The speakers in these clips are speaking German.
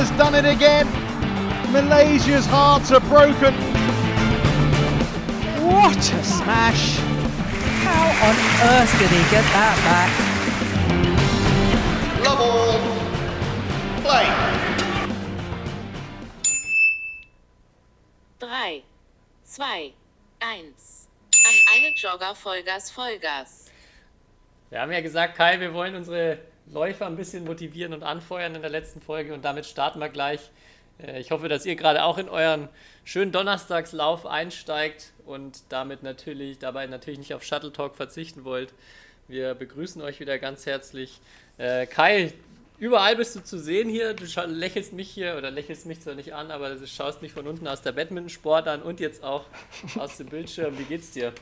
has done it again. Malaysia's hearts are broken. What a smash! How on earth did he get that back? Love all. Play. 3, 2, 1. An alle Jogger Vollgas Vollgas. Wir haben ja gesagt, Kai, wir wollen unsere Läufer ein bisschen motivieren und anfeuern in der letzten Folge und damit starten wir gleich. Äh, Ich hoffe, dass ihr gerade auch in euren schönen Donnerstagslauf einsteigt und damit natürlich, dabei natürlich nicht auf Shuttle Talk verzichten wollt. Wir begrüßen euch wieder ganz herzlich. Äh, Kai, überall bist du zu sehen hier. Du lächelst mich hier oder lächelst mich zwar nicht an, aber du schaust mich von unten aus der Badmintonsport an und jetzt auch aus dem Bildschirm. Wie geht's dir?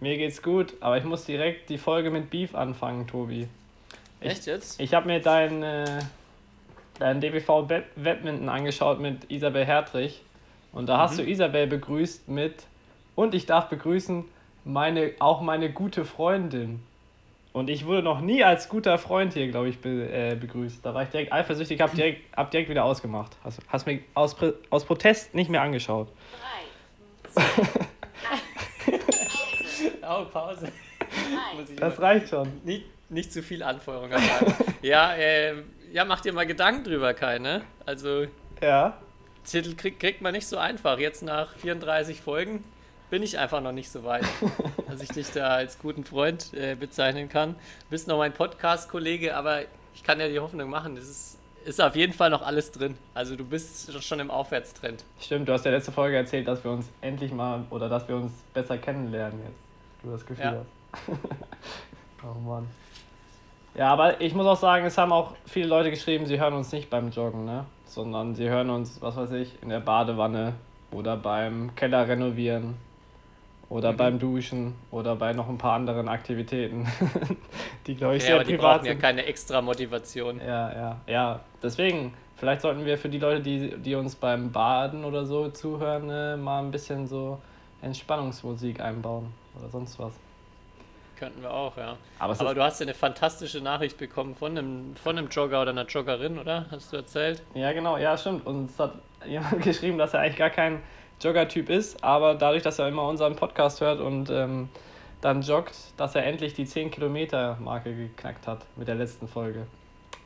Mir geht's gut, aber ich muss direkt die Folge mit Beef anfangen, Tobi. Echt jetzt? Ich habe mir dein, äh, dein DBV Bad- Badminton angeschaut mit Isabel Hertrich und da hast du Isabel begrüßt mit und ich darf begrüßen meine auch meine gute Freundin. Und ich wurde noch nie als guter Freund hier, glaube ich, be äh, begrüßt. Da war ich direkt eifersüchtig, hab direkt, hab direkt wieder ausgemacht. Hast, hast mir aus, aus Protest nicht mehr angeschaut. 3, Oh, Pause. 3, Muss ich Das reicht schon. nicht, nicht zu viel Anfeuerung ja, äh, ja, mach dir mal Gedanken drüber, Kai, ne? Also, Ja. Titel krieg, kriegt man nicht so einfach. Jetzt nach 34 Folgen bin ich einfach noch nicht so weit, dass ich dich da als guten Freund äh, bezeichnen kann. Du bist noch mein Podcast-Kollege, aber ich kann ja die Hoffnung machen, es ist, ist auf jeden Fall noch alles drin. Also du bist schon im Aufwärtstrend. Stimmt, du hast ja letzte Folge erzählt, dass wir uns endlich mal oder dass wir uns besser kennenlernen jetzt. Du das Gefühl Ja. hast. oh Mann. Ja, aber ich muss auch sagen, es haben auch viele Leute geschrieben, sie hören uns nicht beim Joggen, ne? Sondern sie hören uns, was weiß ich, in der Badewanne oder beim Keller renovieren oder Mhm. beim Duschen oder bei noch ein paar anderen Aktivitäten, die glaube ich Ja, sehr aber die privat brauchen ja sind. keine extra Motivation. Ja, ja, ja. Deswegen, vielleicht sollten wir für die Leute, die, die uns beim Baden oder so zuhören, äh, mal ein bisschen so Entspannungsmusik einbauen oder sonst was. Könnten wir auch, ja. Aber Aber du hast ja eine fantastische Nachricht bekommen von einem, von einem Jogger oder einer Joggerin, oder? Hast du erzählt? Ja, genau, ja, stimmt. Und es hat jemand geschrieben, dass er eigentlich gar kein Jogger-Typ ist, aber dadurch, dass er immer unseren Podcast hört und ähm, dann joggt, dass er endlich die 10-Kilometer-Marke geknackt hat mit der letzten Folge.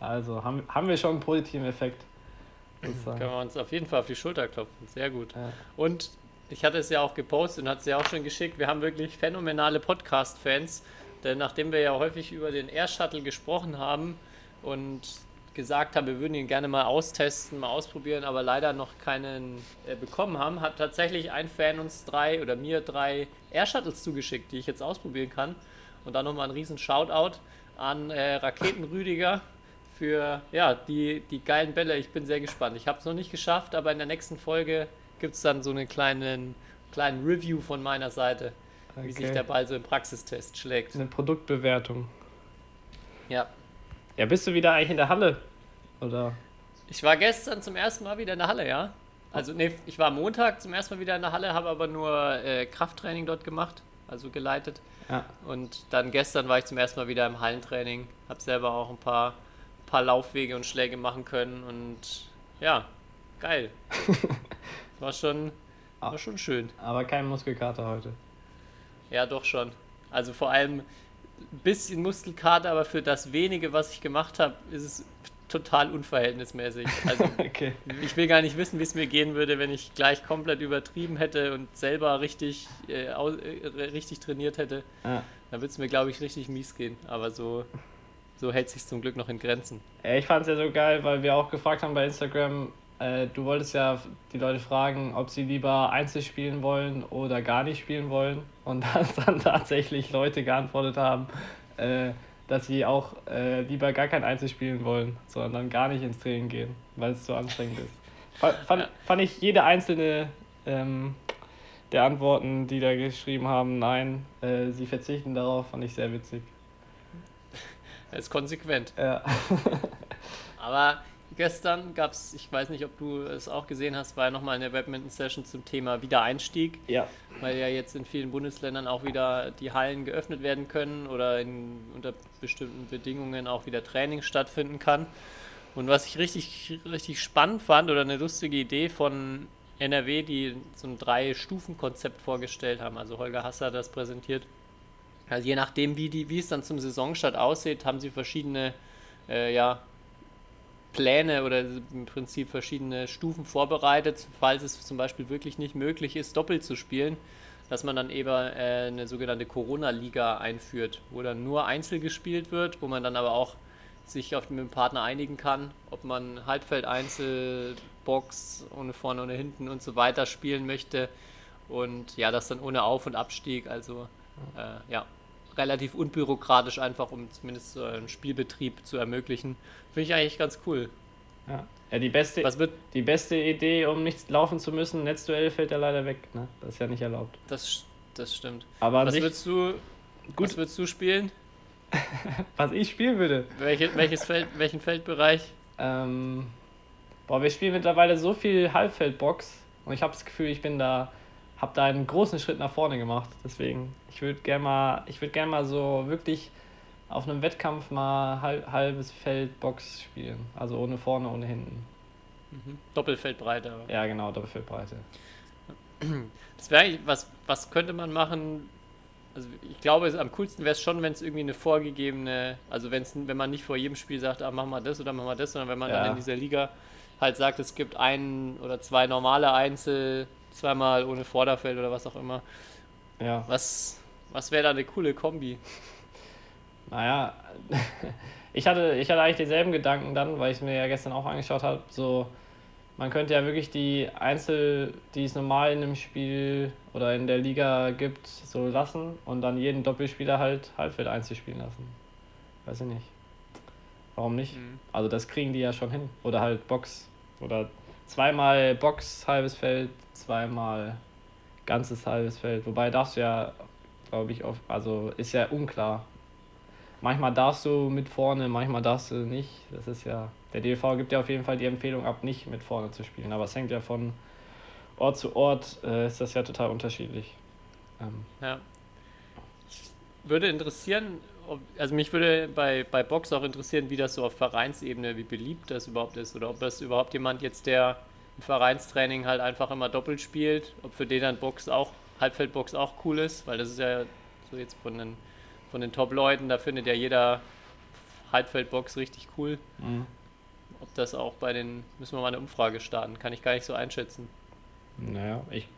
Also haben, haben wir schon einen positiven Effekt. sozusagen. Können wir uns auf jeden Fall auf die Schulter klopfen. Sehr gut. Ja. Und ich hatte es ja auch gepostet und hat es ja auch schon geschickt. Wir haben wirklich phänomenale Podcast-Fans. Denn nachdem wir ja häufig über den Air Shuttle gesprochen haben und gesagt haben, wir würden ihn gerne mal austesten, mal ausprobieren, aber leider noch keinen äh, bekommen haben, hat tatsächlich ein Fan uns drei oder mir drei Air Shuttles zugeschickt, die ich jetzt ausprobieren kann. Und dann nochmal ein riesen Shoutout an äh, Raketenrüdiger für ja, die, die geilen Bälle. Ich bin sehr gespannt. Ich habe es noch nicht geschafft, aber in der nächsten Folge gibt es dann so einen kleinen, kleinen Review von meiner Seite, wie sich Okay. der Ball so im Praxistest schlägt. Eine Produktbewertung. Ja. Ja, bist du wieder eigentlich in der Halle? Oder? Ich war gestern zum ersten Mal wieder in der Halle, ja. Also, nee, ich war Montag zum ersten Mal wieder in der Halle, habe aber nur äh, Krafttraining dort gemacht, also geleitet. Ja. Und dann gestern war ich zum ersten Mal wieder im Hallentraining, habe selber auch ein paar, paar Laufwege und Schläge machen können und ja, geil. War schon, war schon schön. Aber kein Muskelkater heute. Ja, doch schon. Also vor allem ein bisschen Muskelkater, aber für das wenige, was ich gemacht habe, ist es total unverhältnismäßig. Also Okay. ich will gar nicht wissen, wie es mir gehen würde, wenn ich gleich komplett übertrieben hätte und selber richtig, äh, äh, richtig trainiert hätte. Ja. Dann würde es mir, glaube ich, richtig mies gehen. Aber so, so hält sich zum Glück noch in Grenzen. Ich fand es ja so geil, weil wir auch gefragt haben bei Instagram, äh, du wolltest ja die Leute fragen, ob sie lieber Einzel spielen wollen oder gar nicht spielen wollen. Und dass dann tatsächlich Leute geantwortet haben, äh, dass sie auch äh, lieber gar kein Einzel spielen wollen, sondern dann gar nicht ins Training gehen, weil es zu anstrengend ist. Fand, fand ich jede einzelne ähm, der Antworten, die da geschrieben haben, nein, äh, sie verzichten darauf, fand ich sehr witzig. Er ist konsequent. Ja. Aber gestern gab es, ich weiß nicht, ob du es auch gesehen hast, war ja nochmal eine Badminton-Session zum Thema Wiedereinstieg. ja. weil ja jetzt in vielen Bundesländern auch wieder die Hallen geöffnet werden können oder in, unter bestimmten Bedingungen auch wieder Training stattfinden kann. Und was ich richtig, richtig spannend fand oder eine lustige Idee von NRW, die so ein Drei-Stufen-Konzept vorgestellt haben. Also Holger Hasser das präsentiert. Also je nachdem, wie, die, wie es dann zum Saisonstart aussieht, haben sie verschiedene äh, ja, Pläne oder im Prinzip verschiedene Stufen vorbereitet, falls es zum Beispiel wirklich nicht möglich ist, doppelt zu spielen, dass man dann eben äh, eine sogenannte Corona-Liga einführt, wo dann nur Einzel gespielt wird, wo man dann aber auch sich auf, mit dem Partner einigen kann, ob man Halbfeld, Einzel, Box, ohne vorne, ohne hinten und so weiter spielen möchte. Und ja, das dann ohne Auf- und Abstieg, also äh, ja, relativ unbürokratisch einfach, um zumindest so einen Spielbetrieb zu ermöglichen. Finde ich eigentlich ganz cool. Ja, ja die, beste, Was wird, die beste Idee, um nichts laufen zu müssen, Netzduell fällt ja leider weg. Ne? Das ist ja nicht erlaubt. das, das stimmt. Aber Was würdest du, Gut. was würdest du spielen? was ich spielen würde. Welche, welches Feld, welchen Feldbereich? Ähm, boah, wir spielen mittlerweile so viel Halbfeldbox und ich habe das Gefühl, ich bin da, habe da einen großen Schritt nach vorne gemacht. Deswegen, ich würde gerne mal, ich würde gerne mal so wirklich auf einem Wettkampf mal halb, halbes Feld Box spielen. Also ohne vorne, ohne hinten. Mhm. Doppelfeldbreite. Ja, genau, Doppelfeldbreite. Das wäre eigentlich, was, was könnte man machen? Also ich glaube, am coolsten wäre es schon, wenn es irgendwie eine vorgegebene, also wenn's, wenn man nicht vor jedem Spiel sagt, ah, machen wir das oder machen wir das, sondern wenn man Ja. dann in dieser Liga halt sagt, es gibt ein oder zwei normale Einzel, zweimal ohne Vorderfeld oder was auch immer. Ja. Was, was wäre da eine coole Kombi? Naja, ich hatte, ich hatte eigentlich dieselben Gedanken dann, weil ich es mir ja gestern auch angeschaut habe. So, man könnte ja wirklich die Einzel, die es normal in einem Spiel oder in der Liga gibt, so lassen und dann jeden Doppelspieler halt Halbfeld Einzel spielen lassen. Weiß ich nicht. Warum nicht? Mhm. Also das kriegen die ja schon hin. Oder halt Box. Oder zweimal Box, halbes Feld, zweimal ganzes halbes Feld. Wobei darfst du ja, glaube ich, auf, also ist ja unklar. Manchmal darfst du mit vorne, manchmal darfst du nicht. Das ist ja. Der DLV gibt ja auf jeden Fall die Empfehlung ab, nicht mit vorne zu spielen. Aber es hängt ja von Ort zu Ort, äh, ist das ja total unterschiedlich. Ähm, Ja. Würde interessieren, ob, also mich würde bei, bei Box auch interessieren, wie das so auf Vereinsebene, wie beliebt das überhaupt ist oder ob das überhaupt jemand jetzt, der im Vereinstraining halt einfach immer doppelt spielt, ob für den dann Box auch, Halbfeldbox auch cool ist, weil das ist ja so jetzt von den, von den Top-Leuten, da findet ja jeder Halbfeldbox richtig cool. mhm. Ob das auch bei den, müssen wir mal eine Umfrage starten, kann ich gar nicht so einschätzen. Naja, ich,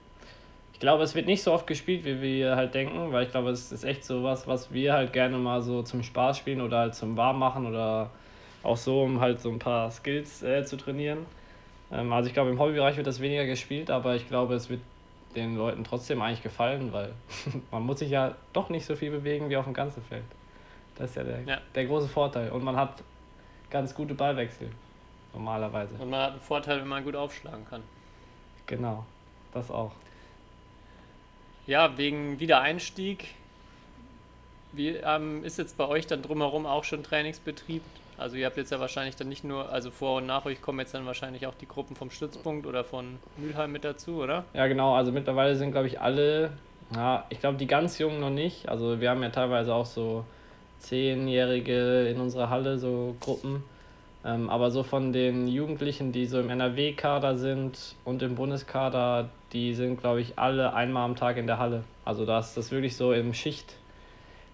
ich glaube, es wird nicht so oft gespielt, wie wir halt denken, weil ich glaube, es ist echt so was, was wir halt gerne mal so zum Spaß spielen oder halt zum Warmmachen oder auch so, um halt so ein paar Skills äh, zu trainieren. Ähm, also ich glaube, im Hobbybereich wird das weniger gespielt, aber ich glaube, es wird den Leuten trotzdem eigentlich gefallen, weil man muss sich ja doch nicht so viel bewegen wie auf dem ganzen Feld. Das ist ja der, Ja. der große Vorteil. Und man hat ganz gute Ballwechsel, normalerweise. Und man hat einen Vorteil, wenn man gut aufschlagen kann. Genau, das auch. Ja, wegen Wiedereinstieg. Wie ähm, ist jetzt bei euch dann drumherum auch schon Trainingsbetrieb? Also ihr habt jetzt ja wahrscheinlich dann nicht nur, also vor und nach euch kommen jetzt dann wahrscheinlich auch die Gruppen vom Stützpunkt oder von Mülheim mit dazu, oder? Ja, genau. Also mittlerweile sind, glaube ich, alle, ja, ich glaube, die ganz Jungen noch nicht. Also wir haben ja teilweise auch so Zehnjährige in unserer Halle, so Gruppen. Ähm, aber so von den Jugendlichen, die so im NRW-Kader sind und im Bundeskader, die sind, glaube ich, alle einmal am Tag in der Halle. Also da ist das wirklich so im Schicht,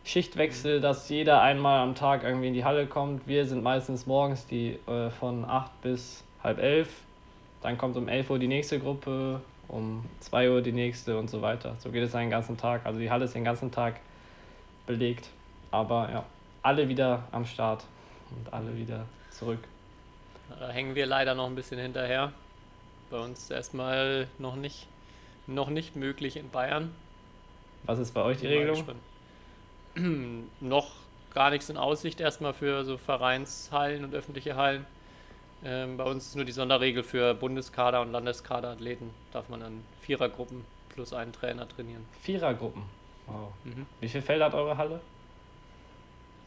Schichtwechsel, dass jeder einmal am Tag irgendwie in die Halle kommt. Wir sind meistens morgens die äh, von 8 bis halb elf. Dann kommt um 11 Uhr die nächste Gruppe, um 2 Uhr die nächste und so weiter. So geht es einen ganzen Tag. Also die Halle ist den ganzen Tag belegt. Aber ja, alle wieder am Start und alle wieder zurück. Da hängen wir leider noch ein bisschen hinterher. Bei uns erstmal noch nicht, noch nicht möglich in Bayern. Was ist bei euch die Regelung? gespannt. noch gar nichts in Aussicht erstmal für so Vereinshallen und öffentliche Hallen. Ähm, bei uns ist nur die Sonderregel für Bundeskader und Landeskaderathleten. Darf man dann Vierergruppen plus einen Trainer trainieren. Vierergruppen. Wow. Mhm. Wie viele Felder hat eure Halle?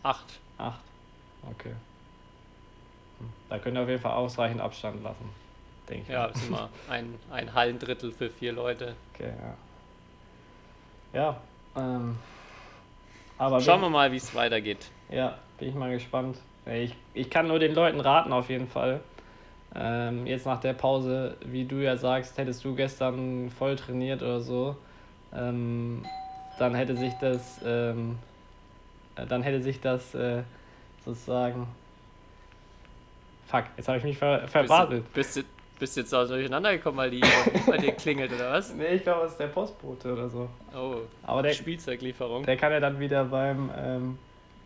Acht. Acht. Okay. Hm. Da könnt ihr auf jeden Fall ausreichend Abstand lassen. Denke ich. Ja, ist immer ein, ein Hallendrittel für vier Leute. Okay, ja. Ja, ähm, aber Schauen wir mal, wie es weitergeht. ja, bin ich mal gespannt. Ich, ich kann nur den Leuten raten, auf jeden Fall. Ähm, jetzt nach der Pause, wie du ja sagst, hättest du gestern voll trainiert oder so, ähm, dann hätte sich das, ähm, äh, dann hätte sich das äh, sozusagen. Fuck, jetzt habe ich mich ver verbaselt. Bist du, bist, du, bist du jetzt auch durcheinander gekommen, weil die bei dir klingelt, oder was? Nee, ich glaube, es ist der Postbote oder so. Oh, Aber der, Spielzeuglieferung. der kann ja dann wieder beim, ähm,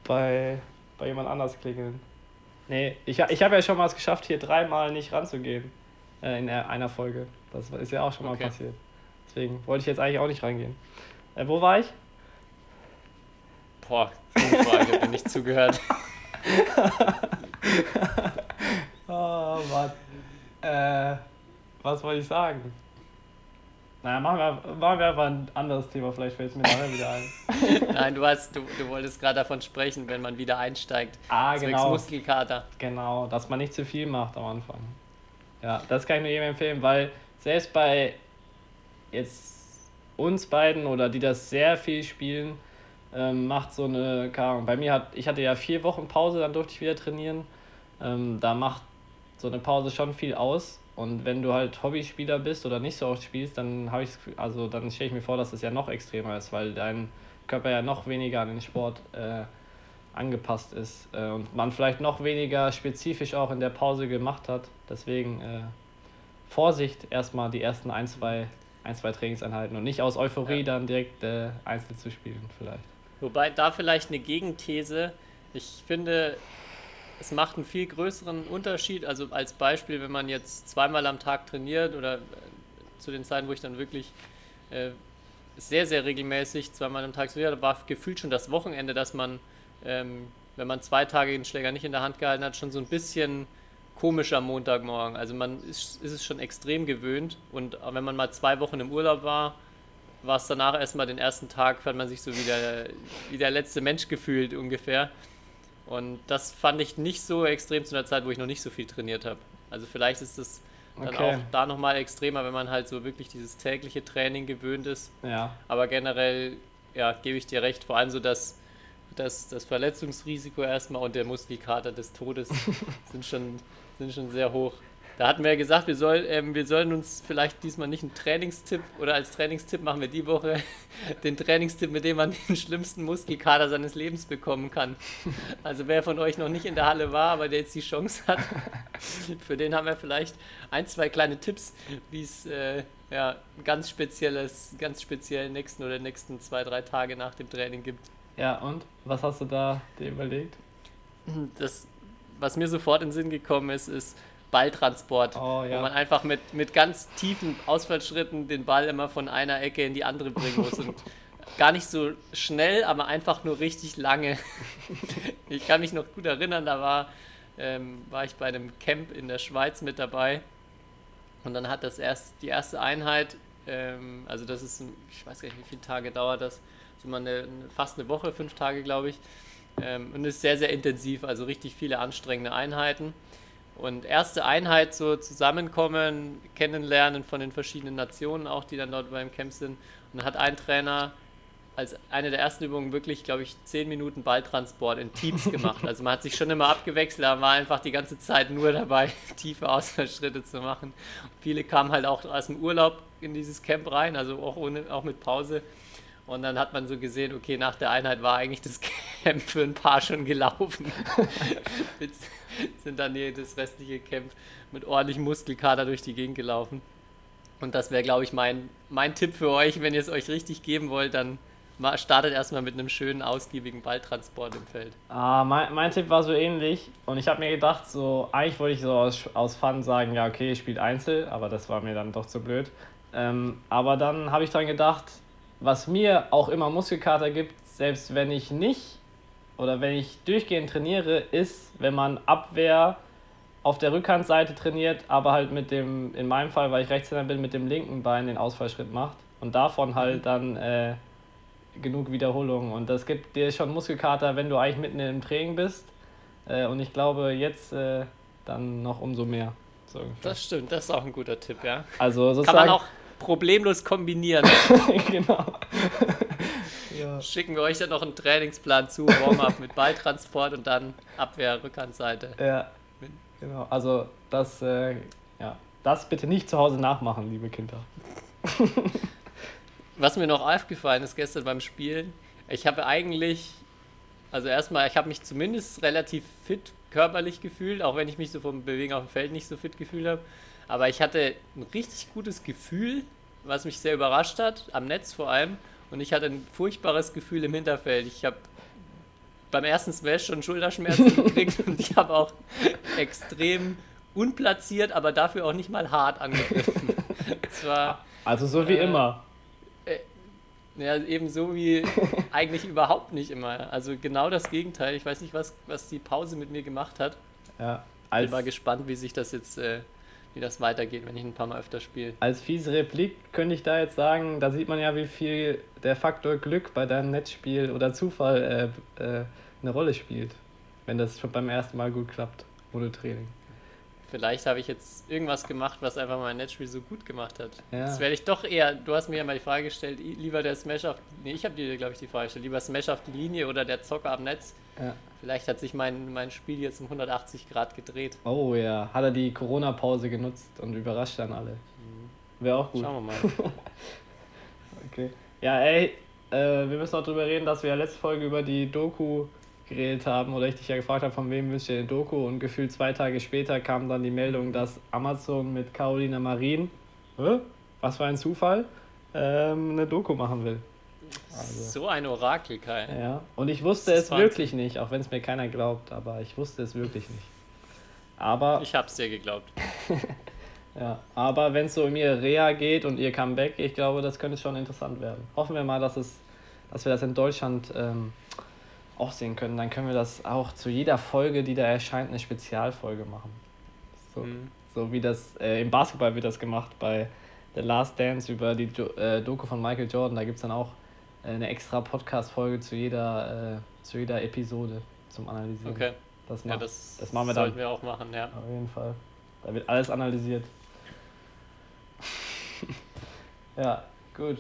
bei, bei jemand anders klingeln. Nee, ich, ich habe ja schon mal es geschafft, hier dreimal nicht ranzugehen. Äh, in einer Folge. Das ist ja auch schon mal Okay. passiert. Deswegen wollte ich jetzt eigentlich auch nicht rangehen. Äh, wo war ich? Boah, gute Frage, dir nicht zugehört. Oh, Mann. Äh, was wollte ich sagen? Naja, machen wir, machen wir einfach ein anderes Thema, vielleicht fällt es mir nachher wieder ein. Nein, du, hast, du, du wolltest gerade davon sprechen, wenn man wieder einsteigt. Ah, Zwecks genau. Muskelkater. Genau, dass man nicht zu viel macht am Anfang. Ja, das kann ich nur jedem empfehlen, weil selbst bei jetzt uns beiden oder die das sehr viel spielen, ähm, macht so eine, Ahnung, bei mir hat, ich hatte ja vier Wochen Pause, dann durfte ich wieder trainieren. Ähm, da macht so eine Pause schon viel aus. Und wenn du halt Hobbyspieler bist oder nicht so oft spielst, dann habe ich also dann stelle ich mir vor, dass es ja noch extremer ist, weil dein Körper ja noch weniger an den Sport äh, angepasst ist äh, und man vielleicht noch weniger spezifisch auch in der Pause gemacht hat. Deswegen äh, Vorsicht erstmal die ersten ein, zwei, ein, zwei Trainingseinheiten und nicht aus Euphorie Ja. dann direkt äh, einzeln zu spielen vielleicht. Wobei da vielleicht eine Gegenthese. Ich finde, es macht einen viel größeren Unterschied. Also als Beispiel, wenn man jetzt zweimal am Tag trainiert oder äh, zu den Zeiten, wo ich dann wirklich äh, sehr, sehr regelmäßig zweimal am Tag trainiert habe, war gefühlt schon das Wochenende, dass man, ähm, wenn man zwei Tage den Schläger nicht in der Hand gehalten hat, schon so ein bisschen komisch am Montagmorgen. Also man ist, ist es schon extrem gewöhnt und wenn man mal zwei Wochen im Urlaub war, war es danach erstmal den ersten Tag, hat man sich so wie der, wie der letzte Mensch gefühlt ungefähr. Und das fand ich nicht so extrem zu einer Zeit, wo ich noch nicht so viel trainiert habe. Also vielleicht ist es dann Okay. auch da nochmal extremer, wenn man halt so wirklich dieses tägliche Training gewöhnt ist. Ja, Aber generell, ja, gebe ich dir recht, vor allem so das, das, das Verletzungsrisiko erstmal und der Muskelkater des Todes sind schon, sind schon sehr hoch. Da hatten wir ja gesagt, wir, soll, ähm, wir sollen uns vielleicht diesmal nicht einen Trainingstipp oder als Trainingstipp machen wir die Woche den Trainingstipp, mit dem man den schlimmsten Muskelkater seines Lebens bekommen kann. Also wer von euch noch nicht in der Halle war, aber der jetzt die Chance hat, für den haben wir vielleicht ein, zwei kleine Tipps, wie es äh, ja, ganz spezielles, ganz speziell nächsten oder nächsten zwei, drei Tage nach dem Training gibt. ja und? Was hast du da dir überlegt? Das, was mir sofort in den Sinn gekommen ist, ist Balltransport. Oh, ja. Wo man einfach mit, mit ganz tiefen Ausfallschritten den Ball immer von einer Ecke in die andere bringen muss. Und gar nicht so schnell, aber einfach nur richtig lange. Ich kann mich noch gut erinnern, da war, ähm, war ich bei einem Camp in der Schweiz mit dabei. Und dann hat das erst die erste Einheit, ähm, also das ist, ich weiß gar nicht, wie viele Tage dauert das, so mal eine, eine, fast eine Woche, fünf Tage, glaube ich. Ähm, und ist sehr, sehr intensiv, also richtig viele anstrengende Einheiten. Und erste Einheit so zusammenkommen, kennenlernen von den verschiedenen Nationen auch, die dann dort beim Camp sind. Und dann hat ein Trainer als eine der ersten Übungen wirklich, glaube ich, 10 Minuten Balltransport in Teams gemacht. Also man hat sich schon immer abgewechselt, aber war einfach die ganze Zeit nur dabei, tiefe Ausfallschritte zu machen. Und viele kamen halt auch aus dem Urlaub in dieses Camp rein, also auch, ohne, auch mit Pause. Und dann hat man so gesehen, okay, nach der Einheit war eigentlich das Camp für ein paar schon gelaufen. Sind dann das restliche Camp mit ordentlichem Muskelkater durch die Gegend gelaufen. Und das wäre, glaube ich, mein, mein Tipp für euch, wenn ihr es euch richtig geben wollt, dann startet erstmal mit einem schönen, ausgiebigen Balltransport im Feld. Ah, mein, mein Tipp war so ähnlich und ich habe mir gedacht, so eigentlich wollte ich so aus, aus Fun sagen, ja okay, spielt Einzel, aber das war mir dann doch zu blöd. Ähm, aber dann habe ich dran gedacht, was mir auch immer Muskelkater gibt, selbst wenn ich nicht oder wenn ich durchgehend trainiere, ist, wenn man Abwehr auf der Rückhandseite trainiert, aber halt mit dem, in meinem Fall, weil ich Rechtshänder bin, mit dem linken Bein den Ausfallschritt macht und davon halt dann äh, genug Wiederholungen. Und das gibt dir schon Muskelkater, wenn du eigentlich mitten im Training bist. Äh, und ich glaube, jetzt äh, dann noch umso mehr. So. Das stimmt, das ist auch ein guter Tipp, ja. also Kann sozusagen. man auch problemlos kombinieren. genau. Ja. Schicken wir euch dann noch einen Trainingsplan zu, Warm-up mit Balltransport und dann Abwehr, Rückhandseite. Ja, genau. Also das, äh, ja, das bitte nicht zu Hause nachmachen, liebe Kinder. Was mir noch aufgefallen ist gestern beim Spielen, ich habe eigentlich, also erstmal, ich habe mich zumindest relativ fit körperlich gefühlt, auch wenn ich mich so vom Bewegen auf dem Feld nicht so fit gefühlt habe. Aber ich hatte ein richtig gutes Gefühl, was mich sehr überrascht hat, am Netz vor allem. Und ich hatte ein furchtbares Gefühl im Hinterfeld. Ich habe beim ersten Smash schon Schulterschmerzen gekriegt und ich habe auch extrem unplatziert, aber dafür auch nicht mal hart angegriffen. War Also so wie Äh, immer. ja, eben so wie eigentlich überhaupt nicht immer. Also genau das Gegenteil. Ich weiß nicht, was, was die Pause mit mir gemacht hat. Ja, Bin als, mal gespannt, wie sich das jetzt, äh, wie das weitergeht, wenn ich ein paar Mal öfter spiele. als fiese Replik könnte ich da jetzt sagen, da sieht man ja, wie viel der Faktor Glück bei deinem Netzspiel oder Zufall äh, äh, eine Rolle spielt. Wenn das schon beim ersten Mal gut klappt, ohne Training. Vielleicht habe ich jetzt irgendwas gemacht, was einfach mein Netzspiel so gut gemacht hat. Ja. Das werde ich doch eher, du hast mir ja mal die Frage gestellt, lieber der Smash auf, nee, ich habe dir, glaube ich, die Frage gestellt, lieber Smash auf die Linie oder der Zocker am Netz. Ja. Vielleicht hat sich mein, mein Spiel jetzt um 180 Grad gedreht. Oh ja, hat er die Corona-Pause genutzt und überrascht dann alle. Wäre auch gut. Schauen wir mal. Okay. Ja, ey, äh, wir müssen auch drüber reden, dass wir ja letzte Folge über die Doku geredet haben oder ich dich ja gefragt habe, von wem wünscht ihr eine Doku und gefühlt zwei Tage später kam dann die Meldung, dass Amazon mit Carolina Marin, was für ein Zufall, ähm, eine Doku machen will. Also. So ein Orakel, Kai. Ja, und ich wusste es wirklich nicht, auch wenn es mir keiner glaubt, aber ich wusste es wirklich nicht. Aber Ich hab's dir geglaubt. Ja, aber wenn es so um ihr Reha geht und ihr Comeback, ich glaube, das könnte schon interessant werden. Hoffen wir mal, dass, es, dass wir das in Deutschland ähm, auch sehen können. Dann können wir das auch zu jeder Folge, die da erscheint, eine Spezialfolge machen. So, Mhm. so wie das äh, im Basketball wird das gemacht bei The Last Dance über die jo äh, Doku von Michael Jordan. Da gibt es dann auch eine extra Podcast-Folge zu jeder, äh, zu jeder Episode zum Analysieren. Okay. Das, Ja, macht, das, das machen wir sollten dann. wir auch machen, ja. Auf jeden Fall. Da wird alles analysiert. ja, gut.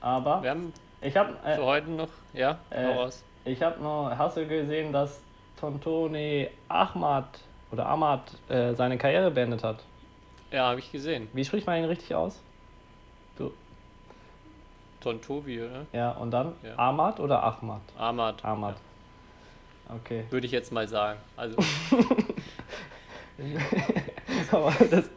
Aber Wir haben ich habe für äh, heute noch, ja, äh, raus. ich hab noch, hast du gesehen, dass Tontoni Ahmad oder Ahmad äh, seine Karriere beendet hat? Ja, habe ich gesehen. Wie spricht man ihn richtig aus? Tontobi, oder? Ja, und dann Ja. Ahmad oder Ahmad? Ahmad. Ahmad. Okay. Würde ich jetzt mal sagen. Also, Aber das,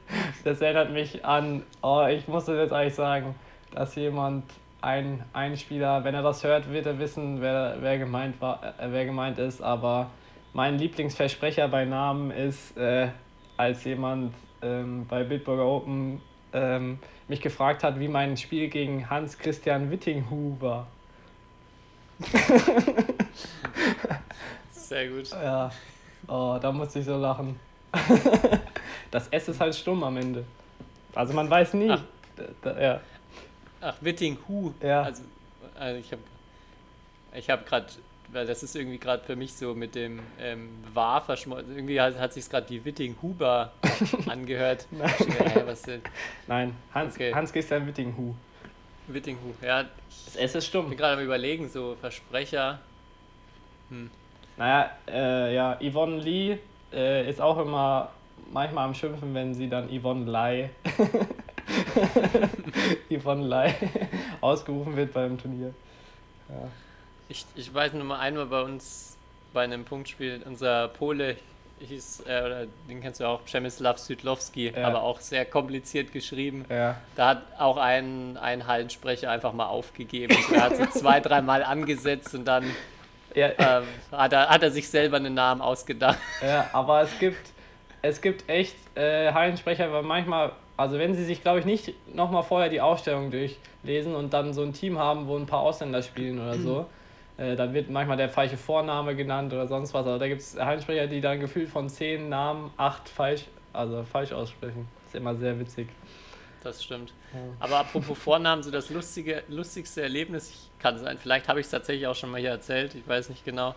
das erinnert mich an, oh, ich muss das jetzt eigentlich sagen, dass jemand, ein, ein Spieler, wenn er das hört, wird er wissen, wer, wer, gemeint, war, äh, wer gemeint ist. Aber mein Lieblingsversprecher bei Namen ist, äh, als jemand ähm, bei Bitburger Open ähm, mich gefragt hat, wie mein Spiel gegen Hans-Christian Wittinghu war. sehr gut. Ja, oh, da musste ich so lachen. das S ist halt stumm am Ende. Also man weiß nie. Ach. Da, ja. Ach, Witting Hu. Ja. Also, also ich habe ich hab gerade, weil das ist irgendwie gerade für mich so mit dem ähm, War verschmolzen. Irgendwie hat, hat sich gerade die Witting Huber angehört. Ich dachte, hä, was denn? Nein, Hans, Okay. Hans Christian Wittinghu. Witting Hu. Ja, Das S ist ich stumm. bin gerade am überlegen, so Versprecher. Naja, äh, ja, Yvonne Lee äh, ist auch immer manchmal am Schimpfen, wenn sie dann Yvonne Lai Yvonne Lai ausgerufen wird beim Turnier. Ja. Ich, ich weiß nur mal einmal bei uns bei einem Punktspiel, unser Pole hieß, äh, oder den kennst du auch, Przemysław Sydlowski, Ja. aber auch sehr kompliziert geschrieben. Ja. Da hat auch ein, ein Hallensprecher einfach mal aufgegeben. Er hat so zwei, dreimal angesetzt und dann Ja, ähm, hat, er, hat er sich selber einen Namen ausgedacht. Ja, aber es gibt, es gibt echt äh, Hallensprecher, weil manchmal, also wenn sie sich, glaube ich, nicht nochmal vorher die Aufstellung durchlesen und dann so ein Team haben, wo ein paar Ausländer spielen oder so, äh, dann wird manchmal der falsche Vorname genannt oder sonst was. Aber da gibt es Hallensprecher, die dann gefühlt von zehn Namen acht falsch, also falsch aussprechen. Das ist immer sehr witzig. Das stimmt. Aber apropos Vornamen, so das lustige, lustigste Erlebnis, ich kann sein, vielleicht habe ich es tatsächlich auch schon mal hier erzählt, ich weiß nicht genau.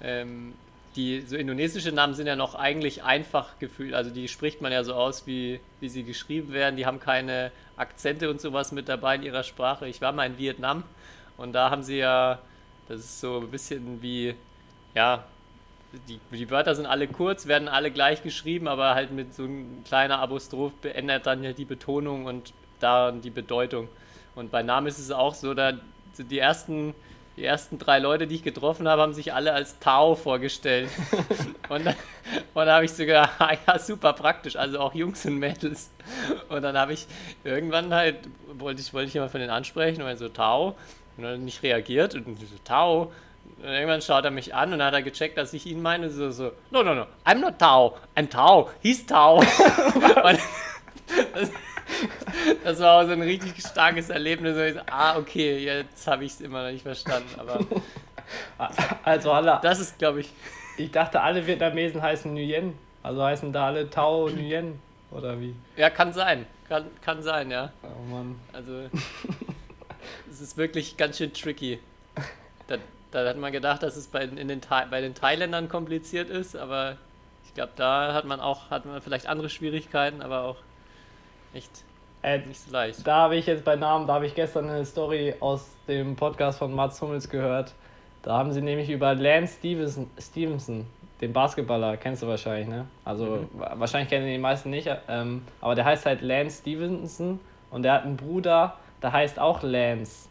Ähm, die so indonesische Namen sind ja noch eigentlich einfach gefühlt, also die spricht man ja so aus, wie, wie sie geschrieben werden. Die haben keine Akzente und sowas mit dabei in ihrer Sprache. Ich war mal in Vietnam Und da haben sie ja, das ist so ein bisschen wie, ja, die, die Wörter sind alle kurz, werden alle gleich geschrieben, aber halt mit so ein kleiner Apostroph beendet dann ja die Betonung und daran die Bedeutung. Und bei Namen ist es auch so, da die ersten, die ersten drei Leute, die ich getroffen habe, haben sich alle als Tao vorgestellt. und dann, und dann habe ich so gedacht, ah ja, super praktisch, also auch Jungs und Mädels. Und dann habe ich irgendwann halt, wollte ich, wollte ich jemand von denen ansprechen und so Tao. Und dann nicht reagiert und so Tao. Und irgendwann schaut er mich an und dann hat er gecheckt, dass ich ihn meine. So, so, no, no, no, I'm not Tao, I'm Tao, he's Tao. und das, das war auch so ein richtig starkes Erlebnis. Und ich so, ah, okay, jetzt habe ich es immer noch nicht verstanden. Aber Also alle, das ist, glaube ich, ich dachte, alle Vietnamesen heißen Nguyen. Also heißen da alle Tao Nguyen. Oder wie? ja, kann sein. Kann, kann sein, ja. Oh Mann. Also, es ist wirklich ganz schön tricky. Da, da hat man gedacht, dass es bei, in den, bei den Thailändern kompliziert ist, aber ich glaube, da hat man auch, hat man vielleicht andere Schwierigkeiten, aber auch echt Äh, nicht so leicht. da habe ich jetzt bei Namen, da habe ich gestern eine Story aus dem Podcast von Mats Hummels gehört. Da haben sie nämlich über Lance Stevenson, Stevenson den Basketballer, kennst du wahrscheinlich, ne? Also wa- wahrscheinlich kennen die meisten nicht, ähm, aber der heißt halt Lance Stevenson und der hat einen Bruder, der heißt auch Lance,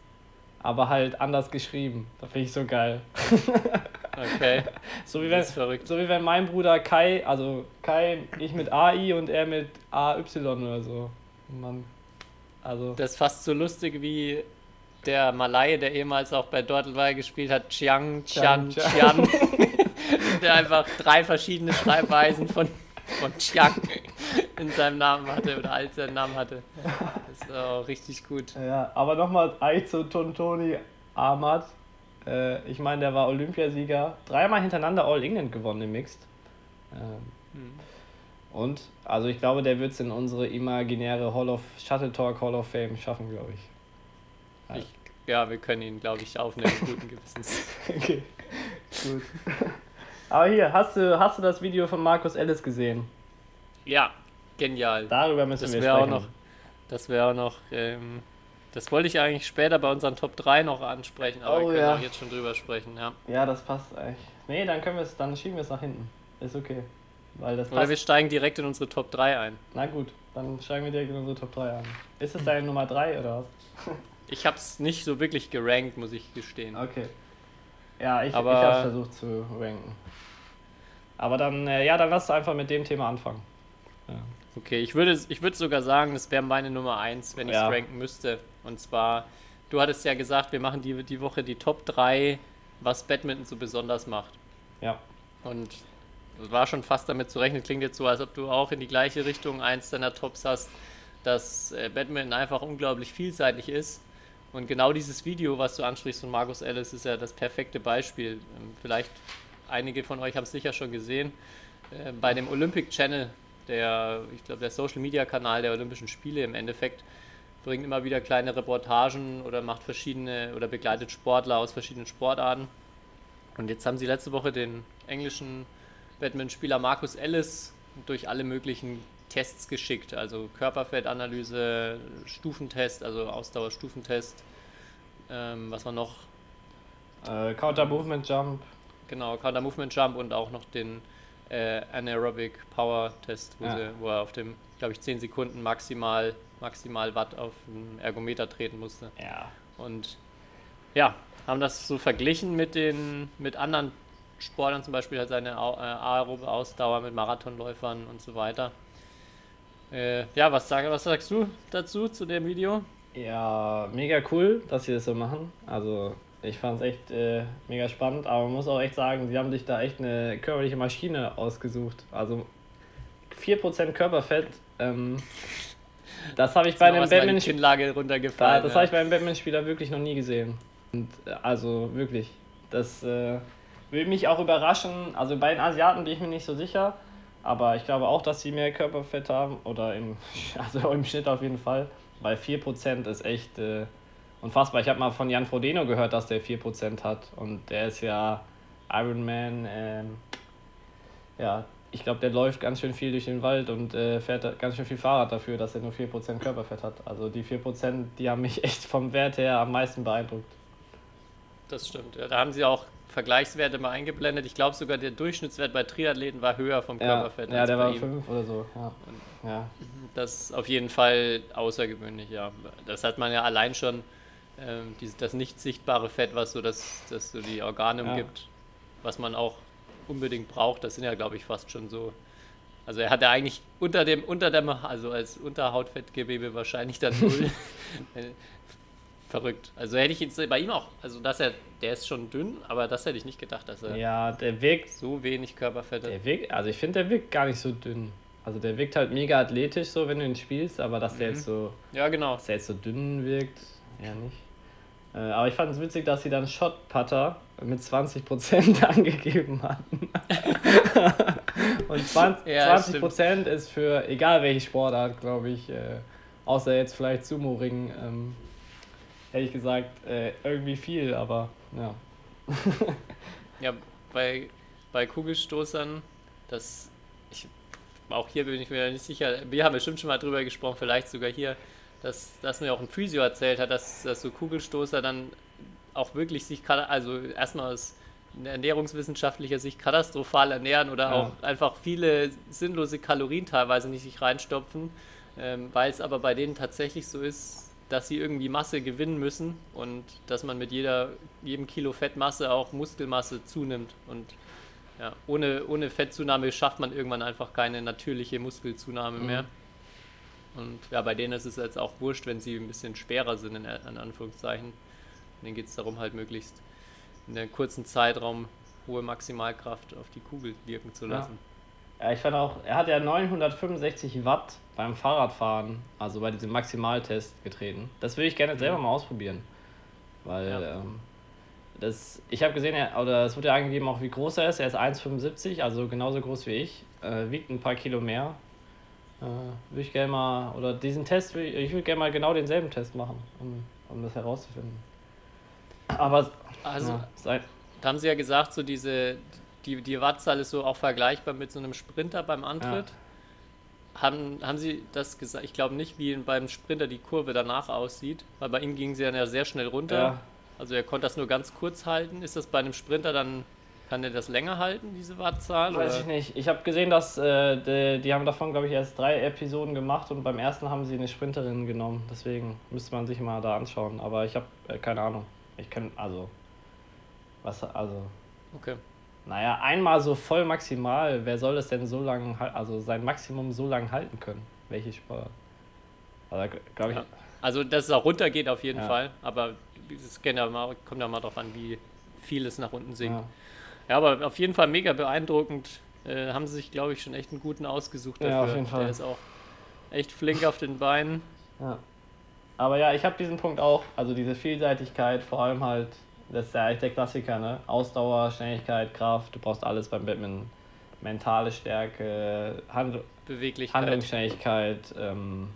aber halt anders geschrieben. Da finde ich so geil. Okay, So wie wenn, verrückt. so wie wenn mein Bruder Kai, also Kai, ich mit AI und er mit AY oder so. Mann. Also. Das ist fast so lustig wie der Malaye, der ehemals auch bei Dortelweil gespielt hat, Chiang, Chan, Chiang, Chian. der einfach drei verschiedene Schreibweisen von, von Chiang in seinem Namen hatte oder als er einen Namen hatte. Das ist auch richtig gut. Ja, aber nochmal zu Tontoni Ahmad. Äh, ich meine, der war Olympiasieger, dreimal hintereinander All England gewonnen im Mixed. Ähm, Und, also ich glaube, der wird es in unsere imaginäre Hall of Shuttle Talk Hall of Fame schaffen, glaube ich. Ich, ja, wir können ihn, glaube ich, aufnehmen, guten Gewissens. Okay, gut. Aber hier, hast du, hast du das Video von Markus Ellis gesehen? Ja, genial. Darüber müssen Das wir wäre auch sprechen. noch, das wäre auch noch, ähm, das wollte ich eigentlich später bei unseren Top 3 noch ansprechen, aber Oh, wir können ja. auch jetzt schon drüber sprechen, ja. Ja, das passt eigentlich. Nee, dann können wir es, dann schieben wir es nach hinten. Ist okay. Weil das Oder wir passt. steigen direkt in unsere Top 3 ein. Na gut, dann steigen wir direkt in unsere Top 3 an. Ist es deine Nummer 3 oder was? Ich habe es nicht so wirklich gerankt, muss ich gestehen. Okay. Ja, ich, Aber- ich habe versucht zu ranken. Aber dann, äh, ja, dann lass uns einfach mit dem Thema anfangen. Okay, ich würde, ich würde sogar sagen, das wäre meine Nummer 1, wenn ich es Ja. ranken müsste. Und zwar, du hattest ja gesagt, wir machen die, die Woche die Top 3, was Badminton so besonders macht. Ja. Und war schon fast damit zu rechnen, klingt jetzt so, als ob du auch in die gleiche Richtung eins deiner Tops hast, dass äh, Badminton einfach unglaublich vielseitig ist. Und genau dieses Video, was du ansprichst von Markus Ellis, ist ja das perfekte Beispiel. Ähm, Vielleicht einige von euch haben es sicher schon gesehen. Äh, bei dem Olympic Channel, der, ich glaube, der Social Media Kanal der Olympischen Spiele im Endeffekt, bringt immer wieder kleine Reportagen oder macht verschiedene oder begleitet Sportler aus verschiedenen Sportarten. Und jetzt haben sie letzte Woche den englischen Badmintonspieler Markus Ellis durch alle möglichen Tests geschickt. Also Körperfettanalyse, Stufentest, also Ausdauerstufentest. Ähm, was war noch? Äh, Counter Movement Jump. Genau, Counter Movement Jump und auch noch den äh, Anaerobic Power Test, wo, Ja. sie, wo er auf dem, glaube ich, 10 Sekunden maximal, maximal Watt auf den Ergometer treten musste. Ja. Und ja, haben das so verglichen mit den mit anderen Sportlern, zum Beispiel halt seine äh, aerobe Ausdauer mit Marathonläufern und so weiter. Äh, ja, was, sag, was sagst du dazu, zu dem Video? Ja, mega cool, dass sie das so machen. Also, ich fand es echt äh, mega spannend, aber man muss auch echt sagen, sie haben sich da echt eine körperliche Maschine ausgesucht. Also 4% Körperfett, ähm, das habe ich bei einem Badminton Kinnlage Da, runtergefallen. das ja. habe ich beim Batman-Spieler wirklich noch nie gesehen. Und, äh, also wirklich, das äh, will mich auch überraschen. Also bei den Asiaten bin ich mir nicht so sicher, aber ich glaube auch, dass sie mehr Körperfett haben oder im, also im Schnitt auf jeden Fall, weil 4% ist echt äh, unfassbar. Ich habe mal von Jan Frodeno gehört, dass der 4% hat und der ist ja Ironman, ähm, ja, ich glaube, der läuft ganz schön viel durch den Wald und äh, fährt ganz schön viel Fahrrad dafür, dass er nur 4% Körperfett hat. Also die 4%, die haben mich echt vom Wert her am meisten beeindruckt. Das stimmt. Ja, da haben sie auch Vergleichswerte mal eingeblendet. Ich glaube sogar der Durchschnittswert bei Triathleten war höher vom Ja, Körperfett. ja als der bei war ihm. 5 oder so. Ja. Ja. Das ist auf jeden Fall außergewöhnlich, ja. Das hat man ja allein schon, ähm, dieses, das nicht sichtbare Fett, was so, das, das so die Organe Ja. umgibt, was man auch unbedingt braucht. Das sind ja, glaube ich, fast schon so. Also er hat ja eigentlich unter dem, unter dem, also als Unterhautfettgewebe wahrscheinlich dann null. Verrückt. Also hätte ich jetzt bei ihm auch, also dass er, der ist schon dünn, aber das hätte ich nicht gedacht, dass er ja, der wirkt, so wenig Körperfett hat. der wirkt, also ich finde, der wirkt gar nicht so dünn. Also der wirkt halt mega athletisch so, wenn du ihn spielst, aber dass der Mhm. jetzt so, Ja, genau. dass der jetzt so dünn wirkt, ja nicht. Äh, aber ich fand es witzig, dass sie dann Shot-Putter mit 20% angegeben hatten. Und 20%, Ja, 20% ist für egal welche Sportart, glaube ich, äh, außer jetzt vielleicht Sumo-Ring, ähm, hätte ich gesagt, äh, irgendwie viel, aber ja. Ja, bei, bei Kugelstoßern, das, ich, auch hier bin ich mir nicht sicher, wir haben bestimmt schon mal drüber gesprochen, vielleicht sogar hier, dass, dass mir auch ein Physio erzählt hat, dass, dass so Kugelstoßer dann auch wirklich sich, also erstmal aus ernährungswissenschaftlicher Sicht katastrophal ernähren oder Ja. auch einfach viele sinnlose Kalorien teilweise nicht sich reinstopfen, ähm, weil es aber bei denen tatsächlich so ist, dass sie irgendwie Masse gewinnen müssen und dass man mit jeder, jedem Kilo Fettmasse auch Muskelmasse zunimmt. Und ja, ohne, ohne Fettzunahme schafft man irgendwann einfach keine natürliche Muskelzunahme mehr. Und ja, bei denen ist es jetzt auch wurscht, wenn sie ein bisschen schwerer sind, in, in Anführungszeichen. Denen geht es darum, halt möglichst in einem kurzen Zeitraum hohe Maximalkraft auf die Kugel wirken zu Ja. lassen. Ja, ich fand auch, er hat ja 965 Watt beim Fahrradfahren, also bei diesem Maximaltest getreten. Das würde ich gerne selber mal ausprobieren. Weil Ja. ähm, das, ich habe gesehen, er, oder es wurde ja angegeben, auch wie groß er ist. Er ist 1,75, also genauso groß wie ich. Äh, wiegt ein paar Kilo mehr. Äh, würde ich gerne mal, oder diesen Test, ich, ich würde gerne mal genau denselben Test machen, um, um das herauszufinden. Aber Also, ja, sein, da haben sie ja gesagt, so diese, die, die Wattzahl ist so auch vergleichbar mit so einem Sprinter beim Antritt. Haben, haben sie das gesagt? Ich glaube nicht, wie beim Sprinter die Kurve danach aussieht, weil bei ihm ging sie dann ja sehr schnell runter. Ja. Also er konnte das nur ganz kurz halten. Ist das bei einem Sprinter dann, kann er das länger halten, diese Wattzahl? Weiß oder? ich nicht. Ich habe gesehen, dass äh, die, die haben davon, glaube ich, erst drei Episoden gemacht und beim ersten haben sie eine Sprinterin genommen. Deswegen müsste man sich mal da anschauen. Aber ich habe äh, keine Ahnung. Ich kann, also, was, also, Okay. naja, einmal so voll maximal. Wer soll das denn so lange, also sein Maximum so lange halten können? Welche Sportart? Also, glaube ich, Ja. Also, dass es auch runtergeht auf jeden Ja. Fall, aber es kommt ja mal darauf an, wie viel es nach unten sinkt. ja. Ja, aber auf jeden Fall mega beeindruckend. Äh, haben sie sich, glaube ich, schon echt einen guten ausgesucht dafür. Ja, auf jeden Fall. Der ist auch echt flink auf den Beinen. Ja. Aber ja, ich habe diesen Punkt auch, also diese Vielseitigkeit, vor allem halt, das ist ja eigentlich der Klassiker, ne? Ausdauer, Schnelligkeit, Kraft, du brauchst alles beim Badminton. Mentale Stärke, Hand Beweglichkeit. Handlungsschnelligkeit, ähm,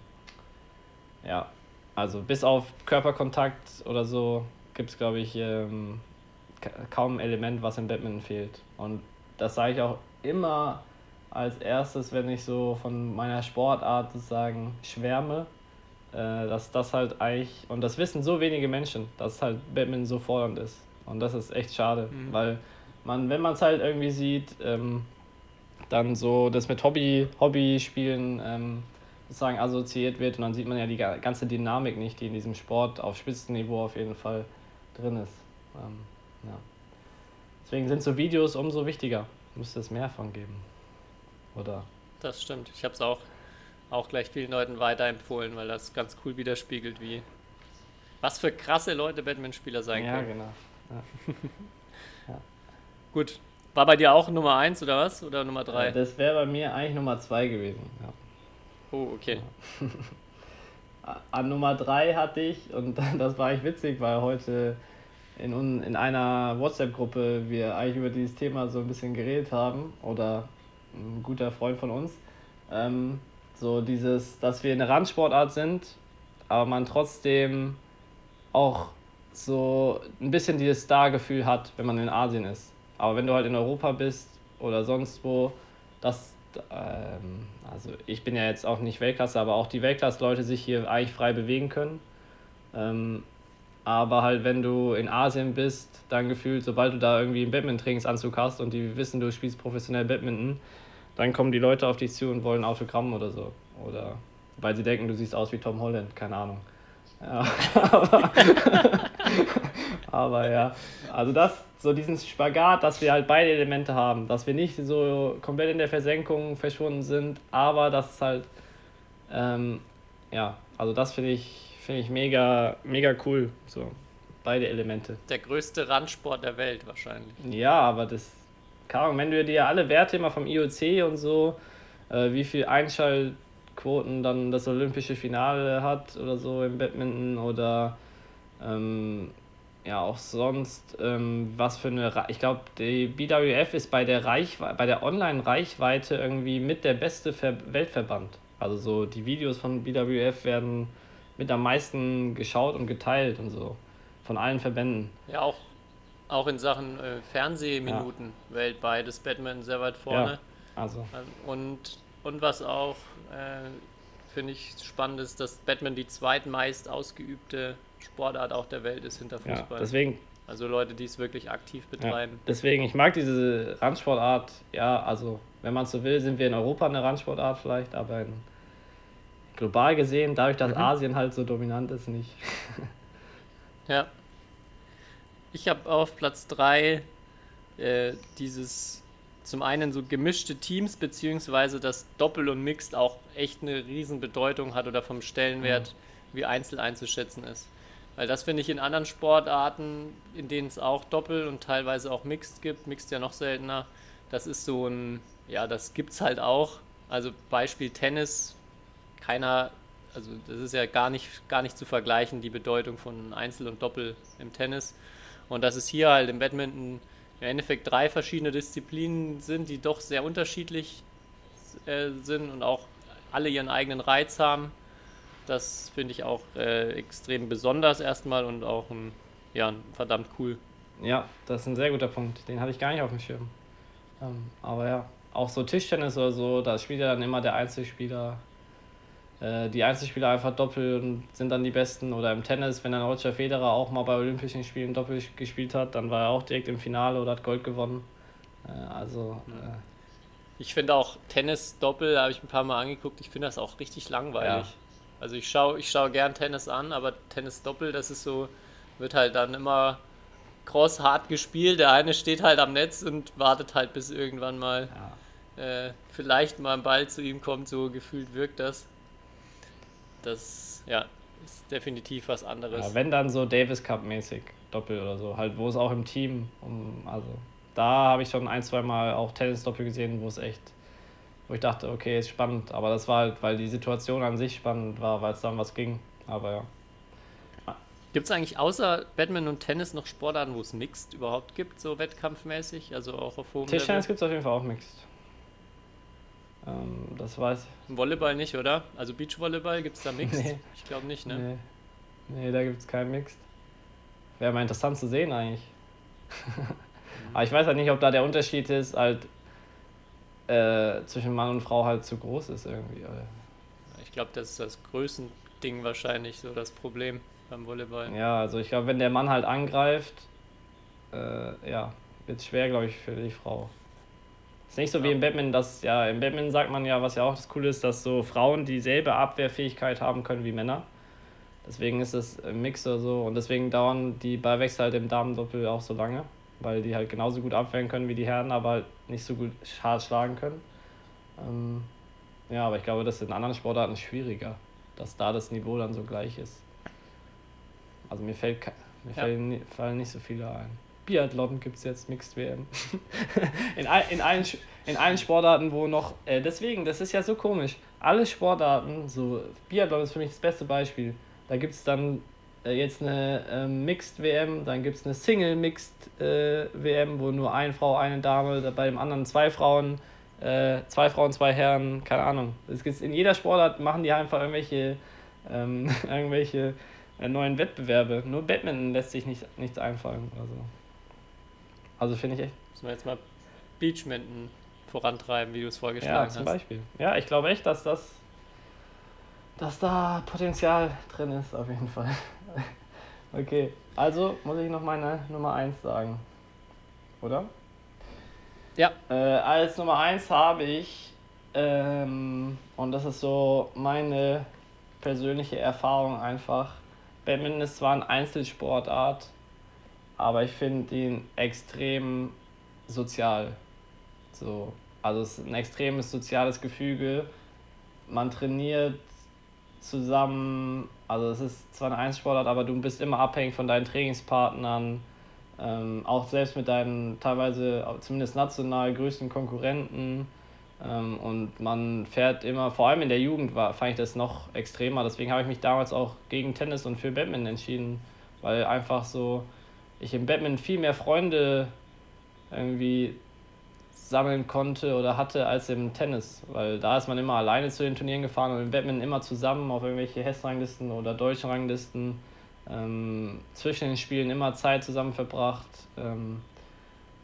ja, also bis auf Körperkontakt oder so gibt es, glaube ich, ähm, kaum ein Element, was im Badminton fehlt. Und das sage ich auch immer als erstes, wenn ich so von meiner Sportart sozusagen schwärme, äh, dass das halt eigentlich, und das wissen so wenige Menschen, dass halt Badminton so fordernd ist. Und das ist echt schade, Mhm. weil man, wenn man es halt irgendwie sieht, ähm, dann so das mit Hobby, Hobbyspielen ähm, sozusagen assoziiert wird und dann sieht man ja die ga- ganze Dynamik nicht, die in diesem Sport auf Spitzenniveau auf jeden Fall drin ist. Ähm, ja. Deswegen sind so Videos umso wichtiger. Müsste es mehr von geben. Oder? Das stimmt. Ich habe es auch, auch gleich vielen Leuten weiterempfohlen, weil das ganz cool widerspiegelt, wie was für krasse Leute Badmintonspieler sein Ja, können. genau. Gut. War bei dir auch Nummer 1 oder was? Oder Nummer 3? Äh, Das wäre bei mir eigentlich Nummer zwei gewesen. Ja. oh, okay. An Nummer 3 hatte ich, und das war echt witzig, weil heute in, in einer WhatsApp-Gruppe wir eigentlich über dieses Thema so ein bisschen geredet haben, oder ein guter Freund von uns, ähm, so dieses, dass wir eine Randsportart sind, aber man trotzdem auch so ein bisschen dieses Star-Gefühl hat, wenn man in Asien ist. Aber wenn du halt in Europa bist oder sonst wo, das, ähm, also ich bin ja jetzt auch nicht Weltklasse, aber auch die Weltklasse-Leute sich hier eigentlich frei bewegen können. Ähm, Aber halt, wenn du in Asien bist, dann gefühlt, sobald du da irgendwie einen Badminton-Trainingsanzug hast und die wissen, du spielst professionell Badminton, dann kommen die Leute auf dich zu und wollen Autogramm oder so. Oder weil sie denken, du siehst aus wie Tom Holland, keine Ahnung. Ja, aber, aber ja, also das, so diesen Spagat, dass wir halt beide Elemente haben, dass wir nicht so komplett in der Versenkung verschwunden sind, aber dass es halt, ähm, ja, also das finde ich, finde ich mega, mega cool, so, beide Elemente. Der größte Randsport der Welt wahrscheinlich. Ja, aber das, keine Ahnung, wenn du dir alle Werte immer vom IOC und so, äh, wie viel Einschaltquoten dann das olympische Finale hat oder so im Badminton oder ähm, ja auch sonst, ähm, was für eine, ich glaube, die BWF ist bei der Reichwe bei der Online-Reichweite irgendwie mit der beste Ver Weltverband. Also so die Videos von BWF werden mit am meisten geschaut und geteilt und so von allen Verbänden. Ja, auch, auch in Sachen äh, Fernsehminuten weltweit ist Batman sehr weit vorne. Also Ähm, Und, und was auch, äh, finde ich, spannend ist, dass Batman die zweitmeist ausgeübte Sportart auch der Welt ist hinter ja, Fußball. deswegen also Leute, die es wirklich aktiv Ja, betreiben. deswegen, ich mag diese Randsportart. Ja, also, wenn man so will, sind wir in Europa eine Randsportart vielleicht, aber in, global gesehen, dadurch, dass Asien halt so dominant ist, nicht. Ja. Ich habe auf Platz 3 äh, dieses zum einen so gemischte Teams, beziehungsweise dass Doppel und Mixed auch echt eine Riesenbedeutung hat oder vom Stellenwert wie Einzel einzuschätzen ist. Weil das finde ich in anderen Sportarten, in denen es auch Doppel und teilweise auch Mixed gibt, Mixed ja noch seltener, das ist so ein, ja, das gibt's halt auch. Also Beispiel Tennis, keiner, also das ist ja gar nicht, gar nicht zu vergleichen, die Bedeutung von Einzel und Doppel im Tennis. Und dass es hier halt im Badminton im Endeffekt drei verschiedene Disziplinen sind, die doch sehr unterschiedlich äh, sind und auch alle ihren eigenen Reiz haben. Das finde ich auch äh, extrem besonders erstmal und auch ein, ja, verdammt cool. Ja, das ist ein sehr guter Punkt. Den hatte ich gar nicht auf dem Schirm. Ähm, aber ja, auch so Tischtennis oder so, da spielt ja dann immer der Einzelspieler. Äh, die Einzelspieler einfach Doppel und sind dann die Besten. Oder im Tennis, wenn dann Roger Federer auch mal bei Olympischen Spielen Doppel gespielt hat, dann war er auch direkt im Finale oder hat Gold gewonnen. Äh, also, äh, Ich finde auch Tennis-Doppel, habe ich ein paar Mal angeguckt, ich finde das auch richtig langweilig. Ja. Also ich schaue ich schau gern Tennis an, aber Tennis-Doppel, das ist so, wird halt dann immer cross hart gespielt. Der eine steht halt am Netz und wartet halt, bis irgendwann mal ja. äh, vielleicht mal ein Ball zu ihm kommt, so gefühlt wirkt das. Das, ja, ist definitiv was anderes. Ja, wenn dann so Davis Cup mäßig Doppel oder so, halt wo es auch im Team um, also da habe ich schon ein, zwei Mal auch Tennis Doppel gesehen, wo es echt, wo ich dachte, okay, ist spannend, aber das war halt, weil die Situation an sich spannend war, weil es dann was ging, aber ja. Gibt es eigentlich außer Badminton und Tennis noch Sportarten, wo es Mixed überhaupt gibt, so wettkampfmäßig, also auch auf hohem Tischtennis gibt es auf jeden Fall auch Mixed. Ähm, das weiß Volleyball nicht, oder? Also Beachvolleyball gibt es da Mixed? Nee. Ich glaube nicht, ne? Nee, nee da gibt es keinen Mixed. Wäre mal interessant zu sehen eigentlich. Aber ich weiß halt nicht, ob da der Unterschied ist, halt äh, zwischen Mann und Frau halt zu groß ist irgendwie. Oder? Ich glaube, das ist das Größending wahrscheinlich so das Problem beim Volleyball. Ja, also ich glaube, wenn der Mann halt angreift, äh, ja, wird es schwer, glaube ich, für die Frau. Ist nicht so wie Ja. im Badminton, dass, ja, im Badminton sagt man ja, was ja auch das Coole ist, dass so Frauen dieselbe Abwehrfähigkeit haben können wie Männer. Deswegen ist es im Mix oder so und deswegen dauern die Ballwechsel halt im Damendoppel auch so lange, weil die halt genauso gut abwehren können wie die Herren, aber halt nicht so gut hart schlagen können. Ähm, ja, aber ich glaube, das ist in anderen Sportarten schwieriger, dass da das Niveau dann so gleich ist. Also mir fällt mir Ja. fallen, fallen nicht so viele ein. Biathlon gibt es jetzt Mixed WM. in, all, in, allen, in allen Sportarten, wo noch. Äh, deswegen, das ist ja so komisch. Alle Sportarten, so Biathlon ist für mich das beste Beispiel. Da gibt es dann äh, jetzt eine ähm, Mixed WM, dann gibt es eine Single Mixed äh, WM, wo nur eine Frau, eine Dame, da bei dem anderen zwei Frauen, äh, zwei Frauen, zwei Herren, keine Ahnung. Es gibt in jeder Sportart machen die einfach irgendwelche, ähm, irgendwelche äh, neuen Wettbewerbe. Nur Badminton lässt sich nicht, nichts einfallen oder so. Also finde ich echt. Müssen wir jetzt mal Beachminton vorantreiben, wie du es Ja, vorgeschlagen zum hast. Beispiel. Ja, ich glaube echt, dass das. dass da Potenzial drin ist, auf jeden Fall. Okay, also muss ich noch meine Nummer 1 sagen. Oder? Ja, Äh, als Nummer 1 habe ich, ähm, und das ist so meine persönliche Erfahrung einfach, Badminton ist zwar eine Einzelsportart, aber ich finde ihn extrem sozial. So, also es ist ein extremes soziales Gefüge. Man trainiert zusammen, also es ist zwar eine Einzelsportart, aber du bist immer abhängig von deinen Trainingspartnern, ähm, auch selbst mit deinen teilweise zumindest national größten Konkurrenten. Ähm, und man fährt immer, vor allem in der Jugend war, fand ich das noch extremer. Deswegen habe ich mich damals auch gegen Tennis und für Badminton entschieden, weil einfach so ich im Badminton viel mehr Freunde irgendwie sammeln konnte oder hatte als im Tennis, weil da ist man immer alleine zu den Turnieren gefahren und im Badminton immer zusammen auf irgendwelche Hess-Ranglisten oder deutschen Ranglisten. Ähm, zwischen den Spielen immer Zeit zusammen verbracht. Ähm,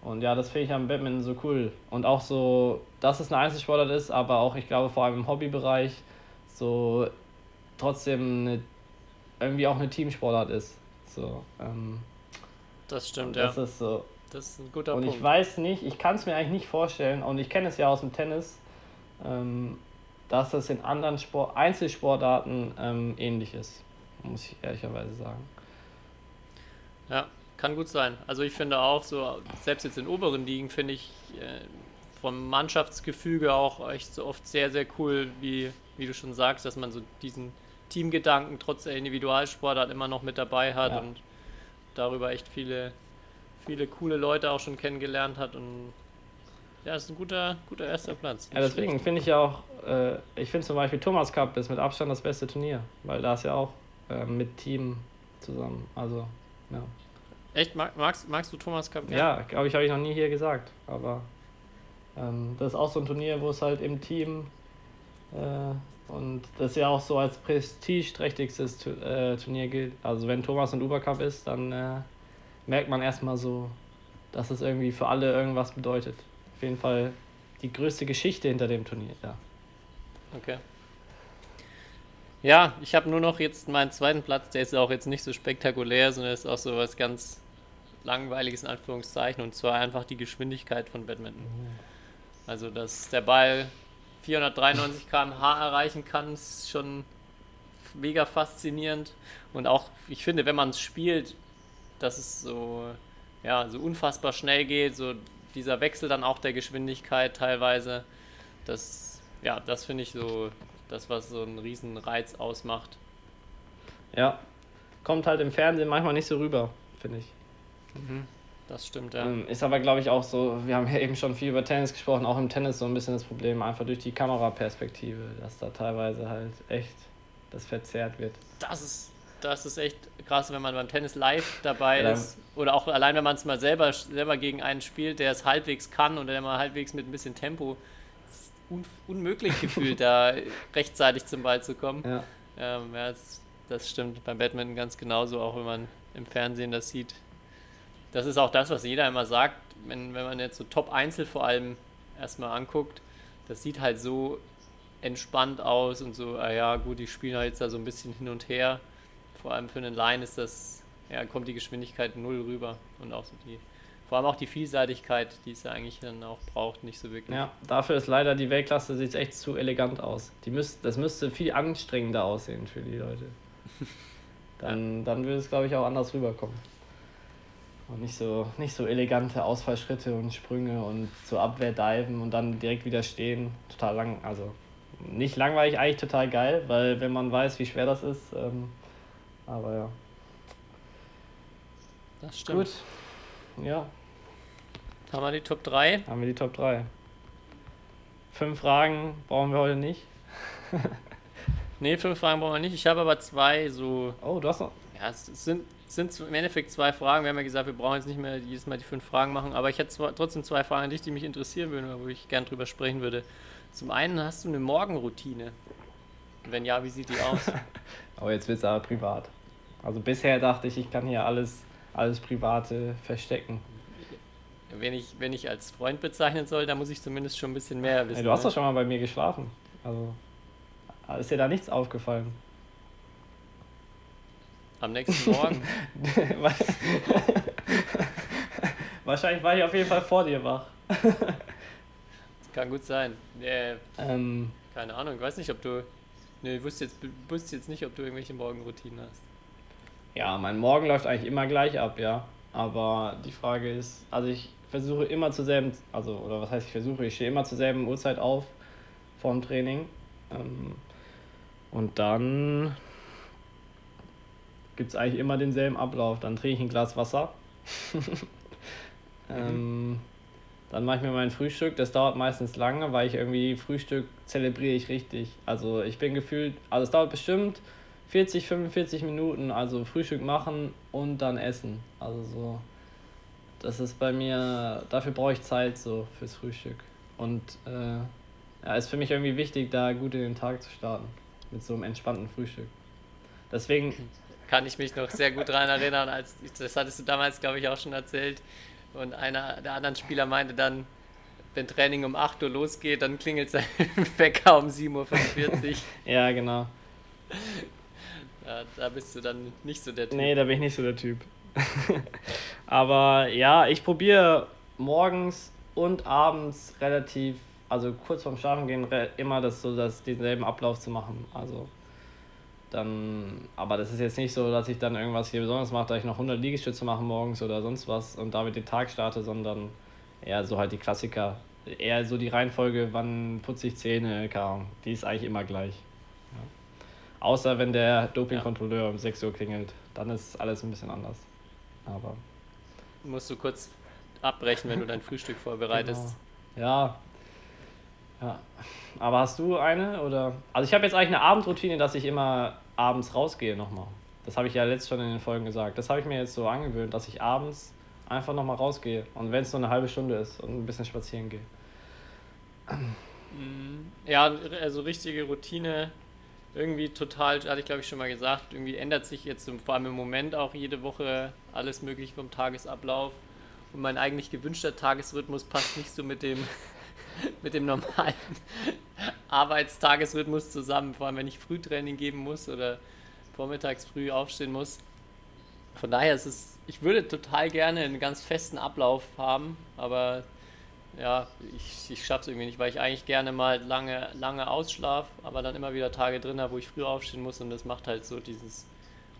und ja, das finde ich am Badminton so cool. Und auch so, dass es eine Einzelsportart ist, aber auch, ich glaube, vor allem im Hobbybereich so trotzdem eine, irgendwie auch eine Teamsportart ist. So, ähm, das stimmt, ja. das ist so. Das ist ein guter Und Punkt. ich weiß nicht, ich kann es mir eigentlich nicht vorstellen, und ich kenne es ja aus dem Tennis, ähm, dass es in anderen Sport Einzelsportarten ähm, ähnlich ist, muss ich ehrlicherweise sagen. Ja, kann gut sein. Also ich finde auch so, selbst jetzt in oberen Ligen finde ich äh, vom Mannschaftsgefüge auch echt so oft sehr, sehr cool, wie, wie du schon sagst, dass man so diesen Teamgedanken trotz der Individualsportart immer noch mit dabei hat Ja. und darüber echt viele, viele coole Leute auch schon kennengelernt hat und ja, ist ein guter, guter erster Platz. Ja, deswegen finde ich ja auch, äh, ich finde zum Beispiel Thomas Cup ist mit Abstand das beste Turnier, weil da ist ja auch äh, mit Team zusammen. Also, ja. Echt, mag, magst, magst du Thomas Cup? Ja, glaube ich, habe ich noch nie hier gesagt. Aber ähm, das ist auch so ein Turnier, wo es halt im Team äh, und das ja auch so als prestigeträchtigstes äh, Turnier gilt. Also wenn Thomas und Uber Cup ist, dann äh, merkt man erstmal so, dass es irgendwie für alle irgendwas bedeutet. Auf jeden Fall die größte Geschichte hinter dem Turnier, ja. Okay. Ja, ich habe nur noch jetzt meinen zweiten Platz, der ist auch jetzt nicht so spektakulär, sondern ist auch so was ganz langweiliges in Anführungszeichen und zwar einfach die Geschwindigkeit von Badminton. Also, dass der Ball 493 km/h erreichen kann, ist schon mega faszinierend und auch, ich finde, wenn man es spielt, dass es so, ja, so unfassbar schnell geht, so dieser Wechsel dann auch der Geschwindigkeit teilweise, das, ja, das finde ich so das, was so einen riesen Reiz ausmacht. Ja, kommt halt im Fernsehen manchmal nicht so rüber, finde ich. Das stimmt, ja. Ähm, Ist aber, glaube ich, auch so, wir haben ja eben schon viel über Tennis gesprochen, auch im Tennis so ein bisschen das Problem, einfach durch die Kameraperspektive, dass da teilweise halt echt das verzerrt wird. Das ist, das ist echt krass, wenn man beim Tennis live dabei Ja. ist. Oder auch allein, wenn man es mal selber, selber gegen einen spielt, der es halbwegs kann oder der mal halbwegs mit ein bisschen Tempo. Un, unmöglich gefühlt, da rechtzeitig zum Ball zu kommen. Ja. Ähm, ja, das, das stimmt beim Badminton ganz genauso, auch wenn man im Fernsehen das sieht. Das ist auch das, was jeder immer sagt, wenn, wenn man jetzt so Top-Einzel vor allem erstmal anguckt. Das sieht halt so entspannt aus und so, ah ja, gut, die spielen halt jetzt da so ein bisschen hin und her. Vor allem für einen Line ist das, ja, kommt die Geschwindigkeit null rüber und auch so die, vor allem auch die Vielseitigkeit, die es ja eigentlich dann auch braucht, nicht so wirklich. ja, dafür ist leider die Weltklasse sieht echt zu elegant aus. Die müsst, das müsste viel anstrengender aussehen für die Leute. Dann, dann würde es, glaube ich, auch anders rüberkommen. Und nicht so, nicht so elegante Ausfallschritte und Sprünge und so Abwehrdiven und dann direkt wieder stehen. Total lang, also nicht langweilig, eigentlich total geil, weil wenn man weiß, wie schwer das ist, ähm, aber ja. Das stimmt. Gut. Ja, Haben wir die Top 3? haben wir die Top 3. Fünf Fragen brauchen wir heute nicht. Ne, fünf Fragen brauchen wir nicht. Ich habe aber zwei so Oh, du hast noch. Ja, es sind, sind im Endeffekt zwei Fragen. Wir haben ja gesagt, wir brauchen jetzt nicht mehr jedes Mal die fünf Fragen machen, aber ich hätte zwar, trotzdem zwei Fragen an dich, die mich interessieren würden, wo ich gern drüber sprechen würde. Zum einen, hast du eine Morgenroutine? Wenn ja, wie sieht die aus? Aber jetzt wird es aber privat. Also bisher dachte ich, ich kann hier alles, alles Private verstecken. wenn, ich, wenn ich als Freund bezeichnen soll, dann muss ich zumindest schon ein bisschen mehr wissen. Ey, du hast ne? doch schon mal bei mir geschlafen. Also ist dir da nichts aufgefallen? Am nächsten Morgen. Wahrscheinlich war ich auf jeden Fall vor dir wach. Kann gut sein. Äh, Ähm, keine Ahnung, ich weiß nicht, ob du. Nee, ich wusste jetzt, wusste jetzt nicht, ob du irgendwelche Morgenroutinen hast. ja, mein Morgen läuft eigentlich immer gleich ab, ja. Aber die Frage ist, also ich versuche immer zur selben, also, oder was heißt ich versuche, ich stehe immer zur selben Uhrzeit auf vorm Training. Ähm, und dann gibt es eigentlich immer denselben Ablauf. Dann trinke ich ein Glas Wasser. ähm, dann mache ich mir mein Frühstück. Das dauert meistens lange, weil ich irgendwie Frühstück zelebriere ich richtig. Also ich bin gefühlt, also es dauert bestimmt 40, 45 Minuten. Also Frühstück machen und dann essen. Also so, das ist bei mir, dafür brauche ich Zeit so fürs Frühstück. Und äh, ja, ist für mich irgendwie wichtig, da gut in den Tag zu starten. Mit so einem entspannten Frühstück. Deswegen, Kann ich mich noch sehr gut daran erinnern, als das hattest du damals, glaube ich, auch schon erzählt. Und einer der anderen Spieler meinte dann, wenn Training um 8 Uhr losgeht, dann klingelt sein Wecker um 7.45 Uhr. ja genau. Ja, da bist du dann nicht so der Typ. Nee, da bin ich nicht so der Typ. Aber ja, ich probiere morgens und abends relativ, also kurz vorm Schlafengehen re- immer das so, das denselben Ablauf zu machen. Also dann, aber das ist jetzt nicht so, dass ich dann irgendwas hier besonders mache, dass ich noch 100 Liegestütze mache morgens oder sonst was und damit den Tag starte, sondern eher so halt die Klassiker. Eher so die Reihenfolge, wann putze ich Zähne, keine. Die ist eigentlich immer gleich. Ja. Außer wenn der Dopingkontrolleur um 6 Uhr klingelt, dann ist alles ein bisschen anders. Aber Musst du kurz abbrechen, wenn du dein Frühstück vorbereitest. Genau. Ja. Ja. Aber hast du eine oder? Also ich habe jetzt eigentlich eine Abendroutine, dass ich immer abends rausgehe nochmal. Das habe ich ja letzt schon in den Folgen gesagt. Das habe ich mir jetzt so angewöhnt, dass ich abends einfach nochmal rausgehe. Und wenn es nur eine halbe Stunde ist und ein bisschen spazieren gehe. Ja, also richtige Routine. Irgendwie total, hatte ich glaube ich schon mal gesagt, irgendwie ändert sich jetzt vor allem im Moment auch jede Woche alles mögliche vom Tagesablauf. Und mein eigentlich gewünschter Tagesrhythmus passt nicht so mit dem, mit dem normalen Arbeitstagesrhythmus zusammen. Vor allem, wenn ich Frühtraining geben muss oder vormittags früh aufstehen muss. Von daher ist es, ich würde total gerne einen ganz festen Ablauf haben, aber ja, ich, ich schaffe es irgendwie nicht, weil ich eigentlich gerne mal lange, lange ausschlaf, aber dann immer wieder Tage drin habe, wo ich früh aufstehen muss und das macht halt so dieses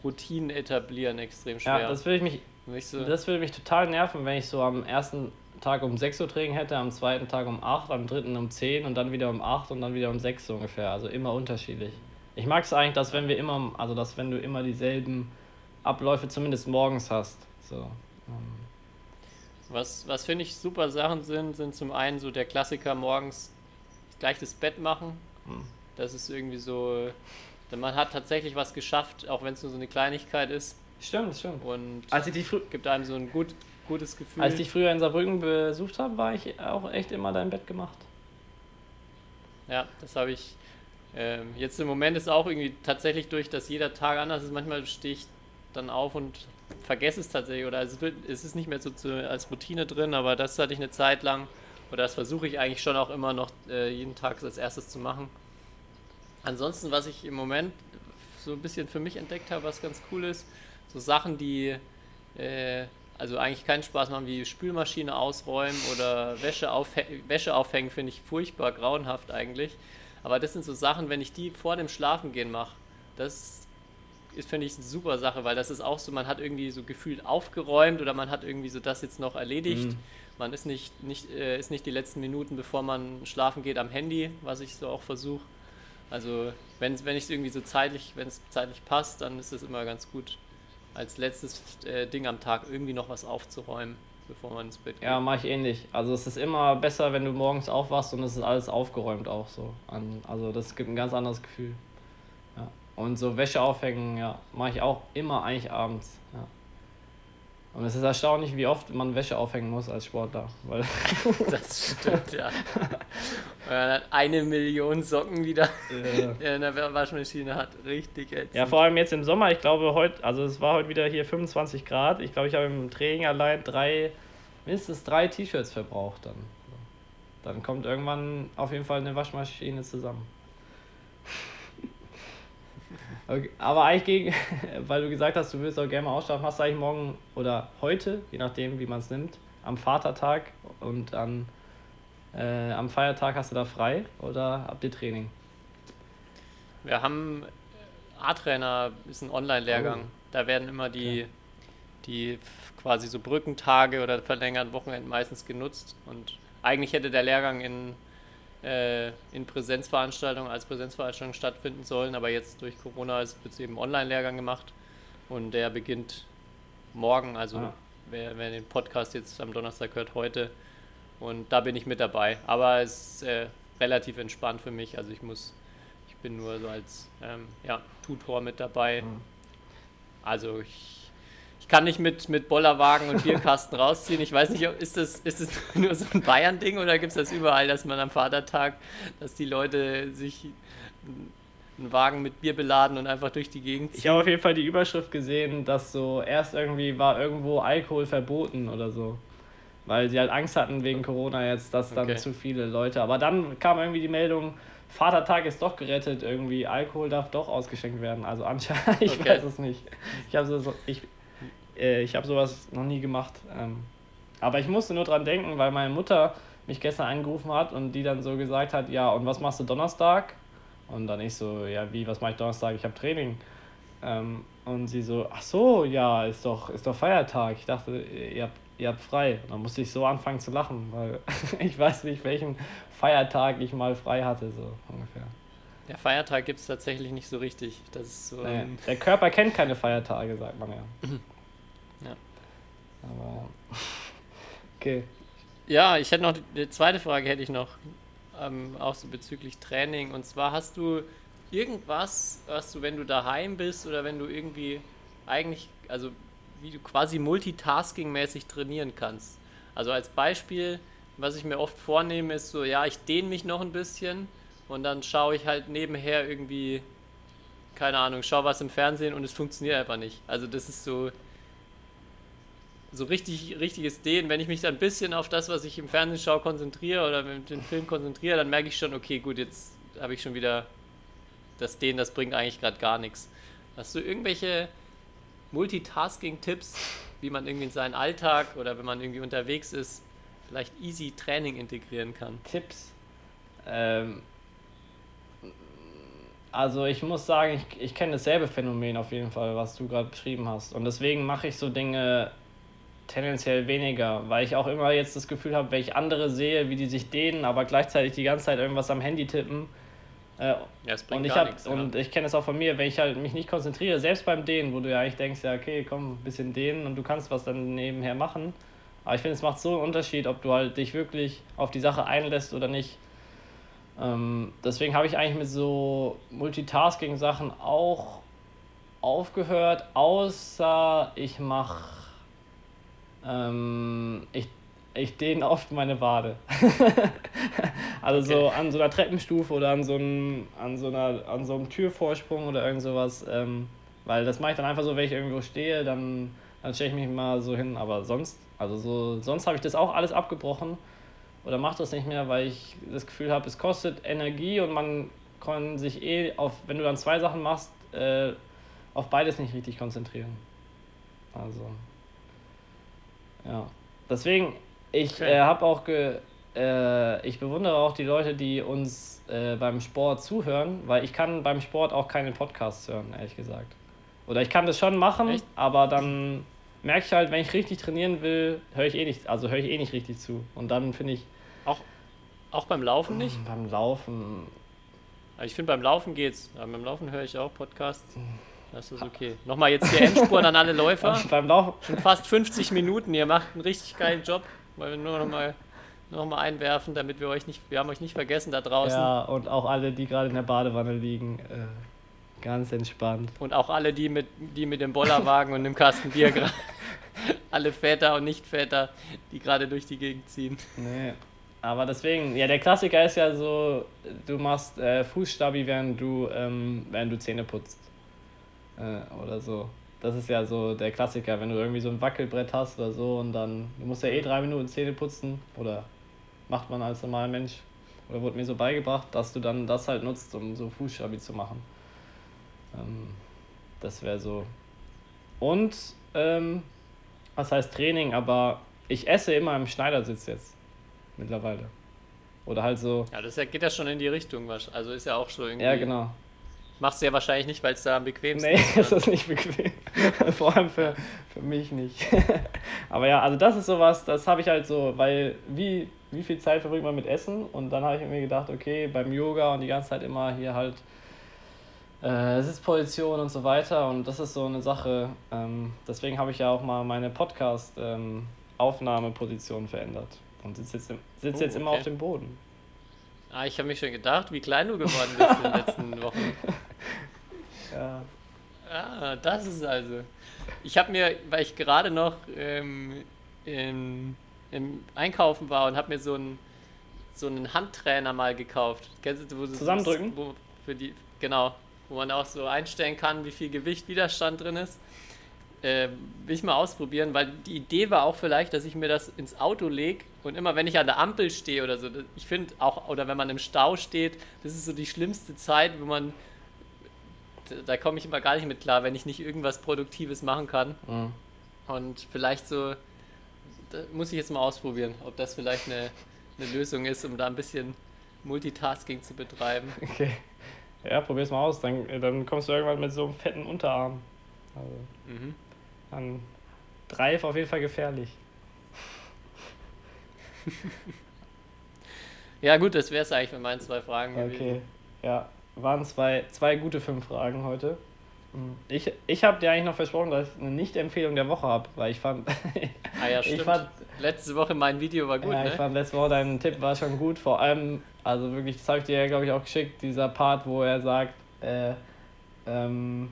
Routinen etablieren extrem schwer. Ja, das würde ich mich, so, das würde mich total nerven, wenn ich so am ersten Tag um 6 Uhr Training hätte, am zweiten Tag um 8, am dritten um 10 und dann wieder um 8 und dann wieder um 6 so ungefähr. Also immer unterschiedlich. Ich mag es eigentlich, dass wenn wir immer, also dass wenn du immer dieselben Abläufe zumindest morgens hast. So. ähm, was, was finde ich super Sachen sind, sind zum einen so der Klassiker morgens gleich das Bett machen. Hm. Das ist irgendwie so, denn man hat tatsächlich was geschafft, auch wenn es nur so eine Kleinigkeit ist Stimmt, stimmt. und Als ich, dich frü gibt einem so ein gut, gutes Gefühl. als ich dich früher in Saarbrücken besucht habe, war ich auch echt immer dein Bett gemacht. Ja, das habe ich. Ähm, jetzt im Moment ist auch irgendwie tatsächlich durch, dass jeder Tag anders ist. Manchmal stehe ich dann auf und vergesse es tatsächlich. Oder es, wird, es ist nicht mehr so zu, als Routine drin, aber das hatte ich eine Zeit lang. Oder das versuche ich eigentlich schon auch immer noch äh, jeden Tag als erstes zu machen. Ansonsten, was ich im Moment so ein bisschen für mich entdeckt habe, was ganz cool ist, so Sachen, die äh, also eigentlich keinen Spaß machen, wie Spülmaschine ausräumen oder Wäsche, aufhä Wäsche aufhängen, finde ich furchtbar grauenhaft eigentlich. Aber das sind so Sachen, wenn ich die vor dem Schlafengehen mache, das ist, finde ich, eine super Sache, weil das ist auch so, man hat irgendwie so gefühlt aufgeräumt oder man hat irgendwie so das jetzt noch erledigt. Mhm. Man ist nicht, nicht, äh, ist nicht die letzten Minuten, bevor man schlafen geht, am Handy, was ich so auch versuche. Also wenn, wenn ich es irgendwie so zeitlich, wenn es zeitlich passt, dann ist es immer ganz gut, als letztes äh, Ding am Tag irgendwie noch was aufzuräumen, bevor man ins Bett geht. Ja, mache ich ähnlich. Also es ist immer besser, wenn du morgens aufwachst und es ist alles aufgeräumt auch so. Also das gibt ein ganz anderes Gefühl. Ja. Und so Wäsche aufhängen, ja, mache ich auch immer eigentlich abends. Ja. Und es ist erstaunlich, wie oft man Wäsche aufhängen muss als Sportler. Weil Das stimmt, ja. Dann eine Million Socken wieder äh, in der Waschmaschine hat. Richtig ätzend. ja, vor allem jetzt im Sommer, ich glaube heute, also es war heute wieder hier 25 Grad. Ich glaube, ich habe im Training allein drei, mindestens drei T-Shirts verbraucht dann. Dann kommt irgendwann auf jeden Fall eine Waschmaschine zusammen. Okay, aber eigentlich gegen, weil du gesagt hast, du willst auch gerne mal ausschlafen, hast du eigentlich morgen oder heute, je nachdem, wie man es nimmt, am Vatertag und an, äh, am Feiertag hast du da frei oder habt ihr Training? Wir haben A-Trainer, ist ein Online-Lehrgang. Oh. Da werden immer die, Okay. die quasi so Brückentage oder verlängerten Wochenenden meistens genutzt. Und eigentlich hätte der Lehrgang in, äh, in Präsenzveranstaltungen als Präsenzveranstaltung stattfinden sollen, aber jetzt durch Corona ist wird es eben Online-Lehrgang gemacht und der beginnt morgen, also Ah. wer, wer den Podcast jetzt am Donnerstag hört, heute. Und da bin ich mit dabei. Aber es ist äh, relativ entspannt für mich. Also ich muss, ich bin nur so als ähm, ja, Tutor mit dabei. Mhm. Also ich, ich kann nicht mit, mit Bollerwagen und Bierkasten rausziehen. Ich weiß nicht, ist das, ist das nur so ein Bayern-Ding oder gibt es das überall, dass man am Vatertag, dass die Leute sich einen Wagen mit Bier beladen und einfach durch die Gegend ziehen? Ich habe auf jeden Fall die Überschrift gesehen, dass so erst irgendwie war irgendwo Alkohol verboten oder so. Weil sie halt Angst hatten wegen Corona jetzt, dass dann Okay. zu viele Leute. Aber dann kam irgendwie die Meldung, Vatertag ist doch gerettet, irgendwie Alkohol darf doch ausgeschenkt werden. Also anscheinend, ich Okay. weiß es nicht. Ich habe so, ich, äh, ich habe sowas noch nie gemacht. Ähm, aber ich musste nur dran denken, weil meine Mutter mich gestern angerufen hat und die dann so gesagt hat, ja, und was machst du Donnerstag? Und dann ich so, ja, wie, was mache ich Donnerstag? Ich habe Training. Ähm, und sie so, ach so, ja, ist doch, ist doch Feiertag. Ich dachte, ihr habt, ihr habt frei. Und dann musste ich so anfangen zu lachen, weil ich weiß nicht, welchen Feiertag ich mal frei hatte, so ungefähr. Der Feiertag gibt es tatsächlich nicht so richtig. Das ist so. Ähm, der Körper kennt keine Feiertage, sagt man ja. Ja. Aber, okay. Ja, ich hätte noch die zweite Frage hätte ich noch, ähm, auch so bezüglich Training. Und zwar hast du irgendwas, was du, wenn du daheim bist oder wenn du irgendwie eigentlich, also wie du quasi multitasking-mäßig trainieren kannst. Also als Beispiel, was ich mir oft vornehme, ist so, ja, ich dehne mich noch ein bisschen und dann schaue ich halt nebenher irgendwie, keine Ahnung, schaue was im Fernsehen und es funktioniert einfach nicht. Also das ist so, so richtig, richtiges Dehnen, wenn ich mich dann ein bisschen auf das, was ich im Fernsehen schaue, konzentriere oder mit dem Film konzentriere, dann merke ich schon, okay, gut, jetzt habe ich schon wieder das Dehnen, das bringt eigentlich gerade gar nichts. Hast du irgendwelche Multitasking-Tipps, wie man irgendwie in seinen Alltag oder wenn man irgendwie unterwegs ist, vielleicht easy Training integrieren kann? Tipps. Ähm, also ich muss sagen, ich, ich kenne dasselbe Phänomen auf jeden Fall, was du gerade beschrieben hast. Und deswegen mache ich so Dinge tendenziell weniger, weil ich auch immer jetzt das Gefühl habe, wenn ich andere sehe, wie die sich dehnen, aber gleichzeitig die ganze Zeit irgendwas am Handy tippen. Äh, Ja, es bringt und ich gar hab, nichts. und ja. ich kenne es auch von mir, wenn ich halt mich nicht konzentriere, selbst beim Dehnen, wo du ja eigentlich denkst, ja okay, komm, ein bisschen dehnen und du kannst was dann nebenher machen. Aber ich finde, es macht so einen Unterschied, ob du halt dich wirklich auf die Sache einlässt oder nicht. Ähm, deswegen habe ich eigentlich mit so Multitasking-Sachen auch aufgehört, außer ich mache, ähm, ich, ich dehne oft meine Wade. also so Okay. an so einer Treppenstufe oder an so einem, an so einer, an so einem Türvorsprung oder irgend sowas. Ähm, weil das mache ich dann einfach so, wenn ich irgendwo stehe, dann, dann stelle ich mich mal so hin. Aber sonst, also so, sonst habe ich das auch alles abgebrochen oder mache das nicht mehr, weil ich das Gefühl habe, es kostet Energie und man kann sich eh auf, wenn du dann zwei Sachen machst, äh, auf beides nicht richtig konzentrieren. Also, ja. Deswegen, ich Okay. äh, habe auch ge, äh, ich bewundere auch die Leute, die uns äh, beim Sport zuhören, weil ich kann beim Sport auch keine Podcasts hören, ehrlich gesagt. Oder ich kann das schon machen, Echt? aber dann merke ich halt, wenn ich richtig trainieren will, höre ich eh nicht, also höre ich eh nicht richtig zu. Und dann finde ich Auch, auch beim Laufen nicht? beim Laufen, Aber ich finde, beim Laufen geht's. Aber beim Laufen höre ich auch Podcasts. Das ist okay. Nochmal jetzt hier Endspuren an alle Läufer. beim Laufen, Schon fast 50 Minuten. Ihr macht einen richtig geilen Job. Wollen wir nur nochmal noch mal einwerfen, damit wir euch nicht, wir haben euch nicht vergessen da draußen. ja, und auch alle, die gerade in der Badewanne liegen, äh, ganz entspannt. Und auch alle, die mit, die mit dem Bollerwagen und dem Kasten Bier gerade. alle Väter und Nicht-Väter, die gerade durch die Gegend ziehen. Nee. Aber deswegen, ja, der Klassiker ist ja so, du machst äh, Fußstabi, während du, ähm, während du Zähne putzt. Äh, oder so. Das ist ja so der Klassiker, wenn du irgendwie so ein Wackelbrett hast oder so und dann, du musst ja eh drei Minuten Zähne putzen oder macht man als normaler Mensch oder wurde mir so beigebracht, dass du dann das halt nutzt, um so Fußstabi zu machen. Ähm, das wäre so. Und, ähm, was heißt Training, aber ich esse immer im Schneidersitz jetzt. Mittlerweile. Oder halt so. Ja, das geht ja schon in die Richtung. Also ist ja auch schon irgendwie. Ja, genau. Machst du ja wahrscheinlich nicht, weil es da am bequemsten Nee, ist. ist das nicht bequem. Vor allem für, für mich nicht. Aber ja, also das ist sowas, das habe ich halt so, weil wie, wie viel Zeit verbringt man mit Essen? Und dann habe ich mir gedacht, okay, beim Yoga und die ganze Zeit immer hier halt äh, Sitzposition und so weiter. Und das ist so eine Sache. Ähm, deswegen habe ich ja auch mal meine Podcast-Aufnahmeposition verändert. Und sitze jetzt, sitz Oh, jetzt immer okay. auf dem Boden. Ah, ich habe mich schon gedacht, wie klein du geworden bist in den letzten Wochen. Ja. Ah, das ist also. Ich habe mir, weil ich gerade noch ähm, im, im Einkaufen war und habe mir so einen so einen Handtrainer mal gekauft. Kennst du, wo Zusammendrücken? Wo, für die, genau, wo man auch so einstellen kann, wie viel Gewicht Widerstand drin ist. Äh, will ich mal ausprobieren, weil die Idee war auch vielleicht, dass ich mir das ins Auto lege und immer wenn ich an der Ampel stehe oder so, ich finde auch, oder wenn man im Stau steht, das ist so die schlimmste Zeit, wo man, da- komme ich immer gar nicht mit klar, wenn ich nicht irgendwas Produktives machen kann. Mhm. Und vielleicht so, muss ich jetzt mal ausprobieren, ob das vielleicht eine, eine Lösung ist, um da ein bisschen Multitasking zu betreiben. Okay. Ja, probier's mal aus. Dann, dann kommst du irgendwann mit so einem fetten Unterarm. Also, Mhm. dann Drive auf jeden Fall gefährlich. Ja gut, das wäre es eigentlich mit meinen zwei Fragen Okay. gewesen. Ja, waren zwei, zwei gute fünf Fragen heute. Mhm. Ich, ich habe dir eigentlich noch versprochen, dass ich eine Nicht-Empfehlung der Woche habe, weil ich fand, Ah ja, Ich stimmt. fand- Letzte Woche mein Video war gut, ja, ich ne? fand letzte Woche dein Tipp war schon gut. Vor allem, also wirklich, das habe ich dir ja, glaube ich, auch geschickt, dieser Part, wo er sagt, äh, ähm,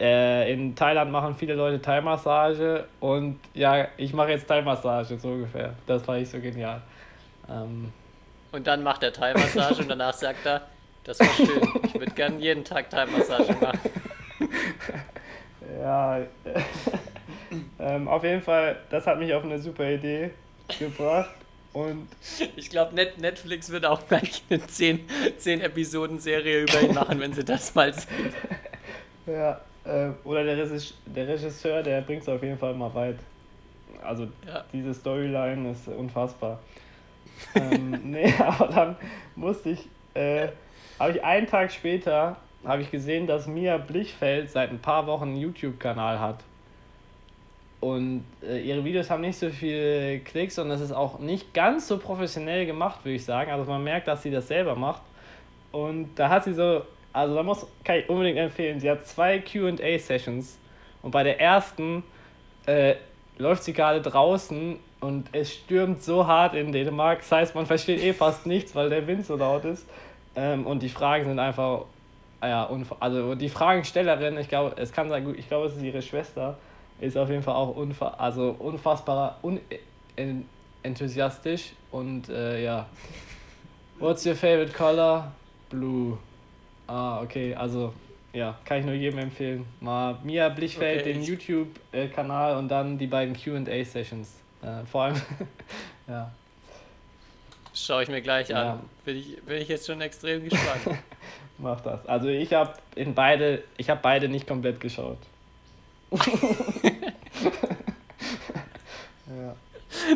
äh, in Thailand machen viele Leute Thai-Massage und ja, ich mache jetzt Thai-Massage, so ungefähr. Das fand ich so genial. Ähm, Und dann macht er Thai-Massage und danach sagt er, das war schön. Ich würde gern jeden Tag Thai-Massage machen. Ja, ähm, auf jeden Fall, das hat mich auf eine super Idee gebracht. Und Ich glaube, Net Netflix wird auch gleich eine 10, 10 Episoden-Serie über ihn machen, wenn sie das mal sehen. ja, äh, oder der, Regis der Regisseur, der bringt es auf jeden Fall mal weit. Also Ja. diese Storyline ist unfassbar. ähm, nee, aber dann musste ich, äh, habe ich einen Tag später, habe ich gesehen, dass Mia Blichfeld seit ein paar Wochen einen YouTube-Kanal hat. Und äh, ihre Videos haben nicht so viele Klicks und es ist auch nicht ganz so professionell gemacht, würde ich sagen. Also man merkt, dass sie das selber macht. Und da hat sie so, also da muss, kann ich unbedingt empfehlen, sie hat zwei QA-Sessions. Und bei der ersten äh, läuft sie gerade draußen und es stürmt so hart in Dänemark. Das heißt, man versteht eh fast nichts, weil der Wind so laut ist. Ähm, und die Fragen sind einfach, ja, also die Fragenstellerin, ich glaube, es kann sein, gut, ich glaube, es ist ihre Schwester, ist auf jeden Fall auch unfa also unfassbar un en enthusiastisch und äh, ja. What's your favorite color? Blue. Ah, okay, also ja, kann ich nur jedem empfehlen. Mal Mia Blichfeld, Okay, den YouTube-Kanal und dann die beiden QA-Sessions. Äh, vor allem, ja. Schaue ich mir gleich Ja. an. Bin ich, bin ich jetzt schon extrem gespannt. Mach das. Also ich habe in beide, ich habe beide nicht komplett geschaut. ja.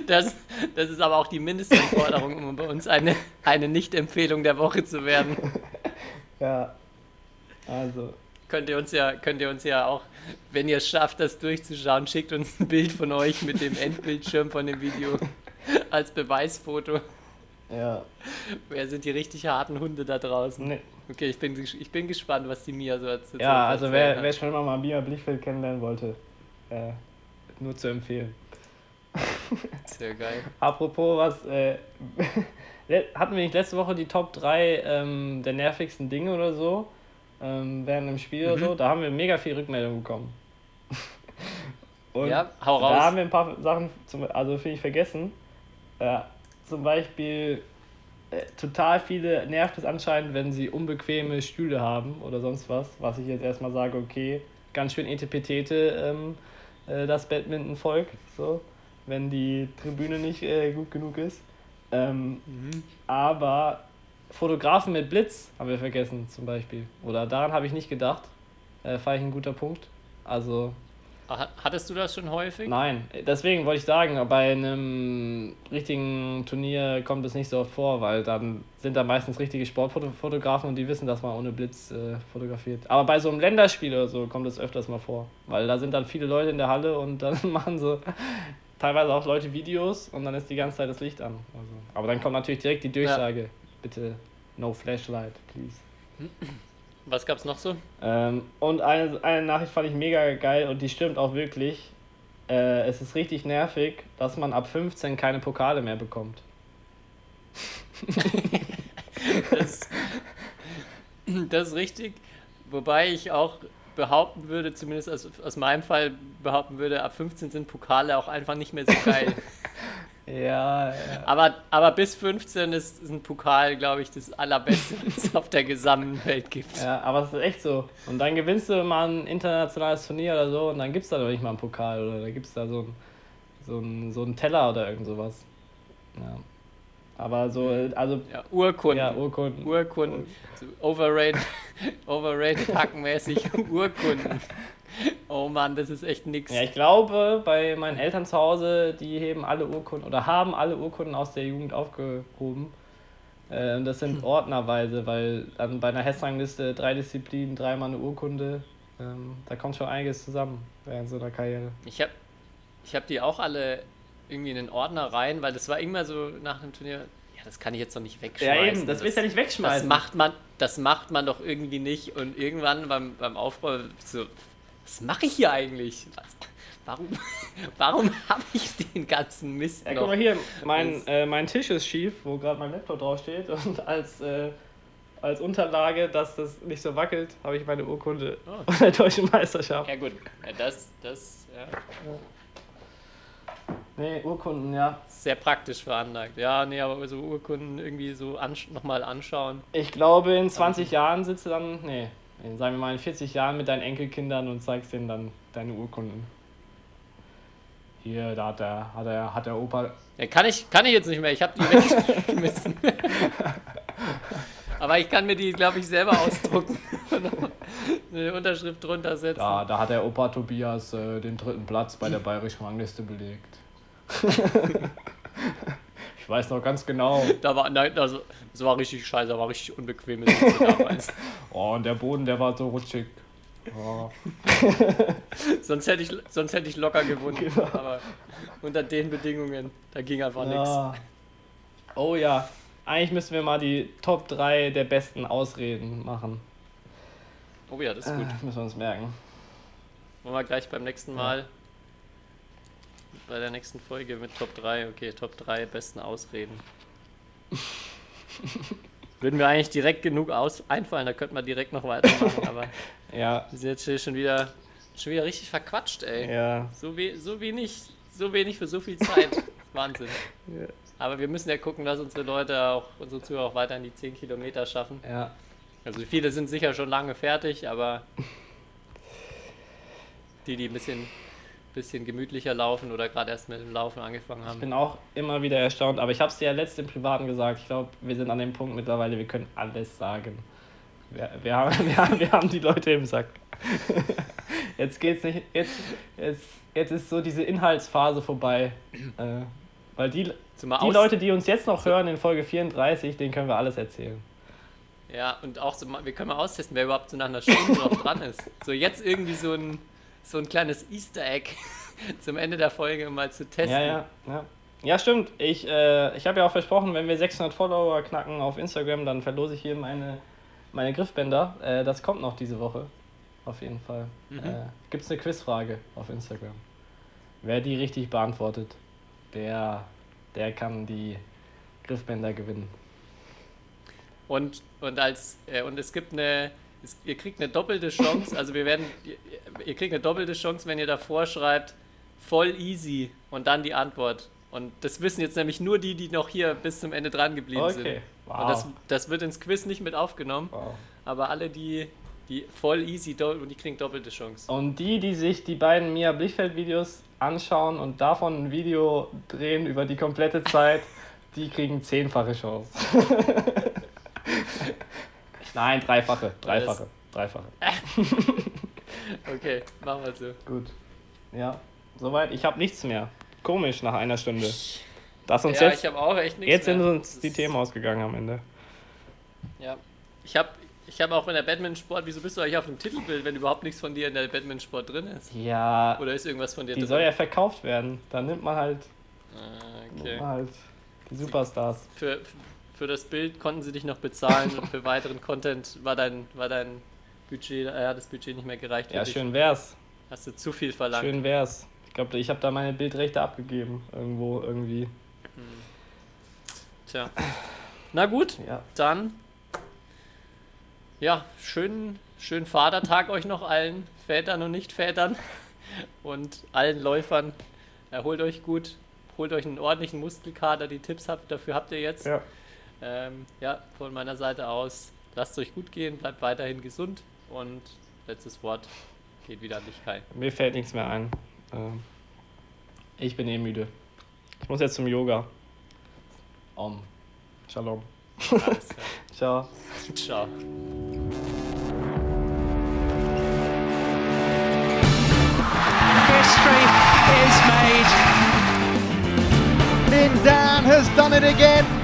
Das, das ist aber auch die Mindestanforderung, um bei uns eine, eine Nicht-Empfehlung der Woche zu werden. Ja. Also, Könnt ihr uns ja, könnt ihr uns ja auch, wenn ihr es schafft, das durchzuschauen, schickt uns ein Bild von euch mit dem Endbildschirm von dem Video als Beweisfoto. Ja. Wer sind die richtig harten Hunde da draußen? Nee. Okay, ich bin, ich bin gespannt, was die Mia so erzählt. Ja, also wer, wer schon immer mal Mia Blichfeld kennenlernen wollte, äh, nur zu empfehlen. Sehr geil. Apropos was, äh, hatten wir nicht letzte Woche die Top 3 ähm, der nervigsten Dinge oder so? Ähm, während dem Spiel oder Mhm. so? Da haben wir mega viel Rückmeldung bekommen. Und Ja, hau Da raus. haben wir ein paar Sachen, zum, also finde ich, vergessen. Äh, zum Beispiel, äh, total viele nervt es anscheinend, wenn sie unbequeme Stühle haben oder sonst was. Was ich jetzt erstmal sage, okay, ganz schön etepetete ähm, äh, das Badminton-Volk, so, wenn die Tribüne nicht äh, gut genug ist. Ähm, Aber Fotografen mit Blitz haben wir vergessen, zum Beispiel. Oder daran habe ich nicht gedacht. Äh, fand ich ein guter Punkt. Also, Hattest du das schon häufig? nein. Deswegen wollte ich sagen, bei einem richtigen Turnier kommt es nicht so oft vor, weil dann sind da meistens richtige Sportfotografen und die wissen, dass man ohne Blitz äh, fotografiert. Aber bei so einem Länderspiel oder so kommt es öfters mal vor, weil da sind dann viele Leute in der Halle und dann machen so teilweise auch Leute Videos und dann ist die ganze Zeit das Licht an. Also, aber dann kommt natürlich direkt die Durchsage, bitte no flashlight, please. Was gab's noch so? Ähm, und eine, eine Nachricht fand ich mega geil und die stimmt auch wirklich. Äh, es ist richtig nervig, dass man ab 15 keine Pokale mehr bekommt. Das, das ist richtig. Wobei ich auch behaupten würde, zumindest aus, aus meinem Fall behaupten würde, ab 15 sind Pokale auch einfach nicht mehr so geil. Ja, ja. aber, aber bis 15 ist, ist ein Pokal, glaube ich, das allerbeste, was es auf der gesamten Welt gibt. ja, aber es ist echt so. Und dann gewinnst du mal ein internationales Turnier oder so und dann gibt es da doch nicht mal einen Pokal oder da gibt es da so einen so ein, so ein Teller oder irgend sowas. Ja. Aber so, also, Ja, Urkunden. ja, Urkunden. Urkunden. So overrated, overrated hackenmäßig Urkunden. Oh Mann, das ist echt nix. Ja, ich glaube, bei meinen Eltern zu Hause, die heben alle Urkunden oder haben alle Urkunden aus der Jugend aufgehoben. Äh, und das sind ordnerweise, weil dann bei einer Hessrangliste drei Disziplinen, dreimal eine Urkunde, ähm, da kommt schon einiges zusammen während so einer Karriere. Ich habe ich hab die auch alle irgendwie in den Ordner rein, weil das war immer so nach dem Turnier, ja, das kann ich jetzt noch nicht wegschmeißen. das willst du ja nicht Das wegschmeißen. macht man, das macht man doch irgendwie nicht. Und irgendwann beim, beim Aufbau so, was mache ich hier eigentlich? Was, warum warum habe ich den ganzen Mist Ja, noch? guck mal hier, mein, äh, mein Tisch ist schief, wo gerade mein Laptop draufsteht und als, äh, als Unterlage, dass das nicht so wackelt, habe ich meine Urkunde Oh. von der deutschen Meisterschaft. Ja gut, ja, das, das ja, Nee, Urkunden, ja. sehr praktisch veranlagt. Ja, nee, aber so Urkunden irgendwie so ansch nochmal anschauen. Ich glaube, in 20 Jahren sitzt du dann, nee, in, sagen wir mal in 40 Jahren mit deinen Enkelkindern und zeigst denen dann deine Urkunden. Hier, da hat der, hat der, hat der Opa. Ja, kann, ich, kann ich jetzt nicht mehr, ich habe die weggeschmissen. aber ich kann mir die, glaube ich, selber ausdrucken. Eine Unterschrift drunter setzen. Da, da hat der Opa Tobias äh, den dritten Platz bei der bayerischen Rangliste belegt. ich weiß noch ganz genau. Da war, nein, das, das war richtig scheiße, da war richtig unbequeme Sitze damals. Oh, und der Boden, der war so rutschig. Oh. sonst, hätte ich, sonst hätte ich locker gewonnen. Genau. Aber unter den Bedingungen, da ging einfach nichts. Ja. Oh ja, eigentlich müssen wir mal die Top 3 der besten Ausreden machen. Oh ja, das ist gut. Äh, müssen wir uns merken. Wollen wir gleich beim nächsten Mal. Bei der nächsten Folge mit Top 3. Okay, Top 3 besten Ausreden. Würden wir eigentlich direkt genug aus einfallen, da könnten wir direkt noch weitermachen, aber Ja, wir sind jetzt hier schon wieder, schon wieder richtig verquatscht, ey. ja. So, we so, wenig, so wenig für so viel Zeit. Wahnsinn. Ja. Aber wir müssen ja gucken, dass unsere Leute auch, unsere Zuhörer auch weiterhin die 10 Kilometer schaffen. Ja, Also viele sind sicher schon lange fertig, aber die, die ein bisschen, bisschen gemütlicher laufen oder gerade erst mit dem Laufen angefangen ich haben. bin auch immer wieder erstaunt, aber ich habe es dir ja letzt im Privaten gesagt. Ich glaube, wir sind an dem Punkt mittlerweile, wir können alles sagen. Wir, wir, haben, wir, haben, wir haben die Leute im Sack. Jetzt geht's nicht. Jetzt, jetzt, jetzt ist so diese Inhaltsphase vorbei. Äh, weil die, die Leute, die uns jetzt noch hören in Folge 34, denen können wir alles erzählen. Ja, und auch so, wir können mal austesten, wer überhaupt so nach einer Stunde noch dran ist. So jetzt irgendwie so ein, so ein kleines Easter Egg zum Ende der Folge mal zu testen. Ja, ja, ja. Ja, stimmt. Ich, äh, ich habe ja auch versprochen, wenn wir 600 Follower knacken auf Instagram, dann verlose ich hier meine, meine Griffbänder. Äh, das kommt noch diese Woche. Auf jeden Fall. Mhm. Äh, Gibt es eine Quizfrage auf Instagram. Wer die richtig beantwortet, der, der kann die Griffbänder gewinnen. Und, und, als, äh, und es gibt eine, es, ihr kriegt eine doppelte Chance, also wir werden, ihr, ihr kriegt eine doppelte Chance, wenn ihr davor schreibt, voll easy und dann die Antwort. Und das wissen jetzt nämlich nur die, die noch hier bis zum Ende dran geblieben sind. Okay. Wow. Und das, das wird ins Quiz nicht mit aufgenommen, wow. aber alle, die, die voll easy, und die kriegen doppelte Chance. Und die, die sich die beiden Mia Blichfeld-Videos anschauen und davon ein Video drehen über die komplette Zeit, die kriegen zehnfache Chance. Nein, dreifache. Dreifache. Dreifache. Okay, machen wir so. Gut. Ja, soweit. Ich habe nichts mehr. Komisch nach einer Stunde. Das uns Ja, jetzt, ich habe auch echt nichts jetzt sind mehr. uns die Das- Themen ausgegangen am Ende. Ja. Ich habe ich hab auch in der Badminton-Sport, wieso bist du eigentlich auf dem Titelbild, wenn überhaupt nichts von dir in der Badminton-Sport drin ist? Ja, Oder ist irgendwas von dir die drin? soll ja verkauft werden. Dann nimmt man halt, Ah, nimmt okay. man halt die Superstars. Für, für das Bild konnten sie dich noch bezahlen und für weiteren Content war dein, war dein Budget, äh, das Budget nicht mehr gereicht. Ja, schön wär's. Hast du zu viel verlangt. Schön wär's. Ich glaube, ich habe da meine Bildrechte abgegeben. Irgendwo, irgendwie. Tja. Na gut, Ja. dann. Ja, schönen, schönen Vatertag euch noch allen Vätern und Nicht-Vätern und allen Läufern. Erholt euch gut, holt euch einen ordentlichen Muskelkater. Die Tipps habt, dafür habt ihr jetzt. Ja. Ähm, ja, von meiner Seite aus, lasst euch gut gehen, bleibt weiterhin gesund und letztes Wort geht wieder an dich, Kai. Mir fällt nichts mehr ein. Ähm, ich bin eh müde. Ich muss jetzt zum Yoga. Om. Shalom. Alles klar. Ciao. Ciao. History is made. Lin Dan has done it again.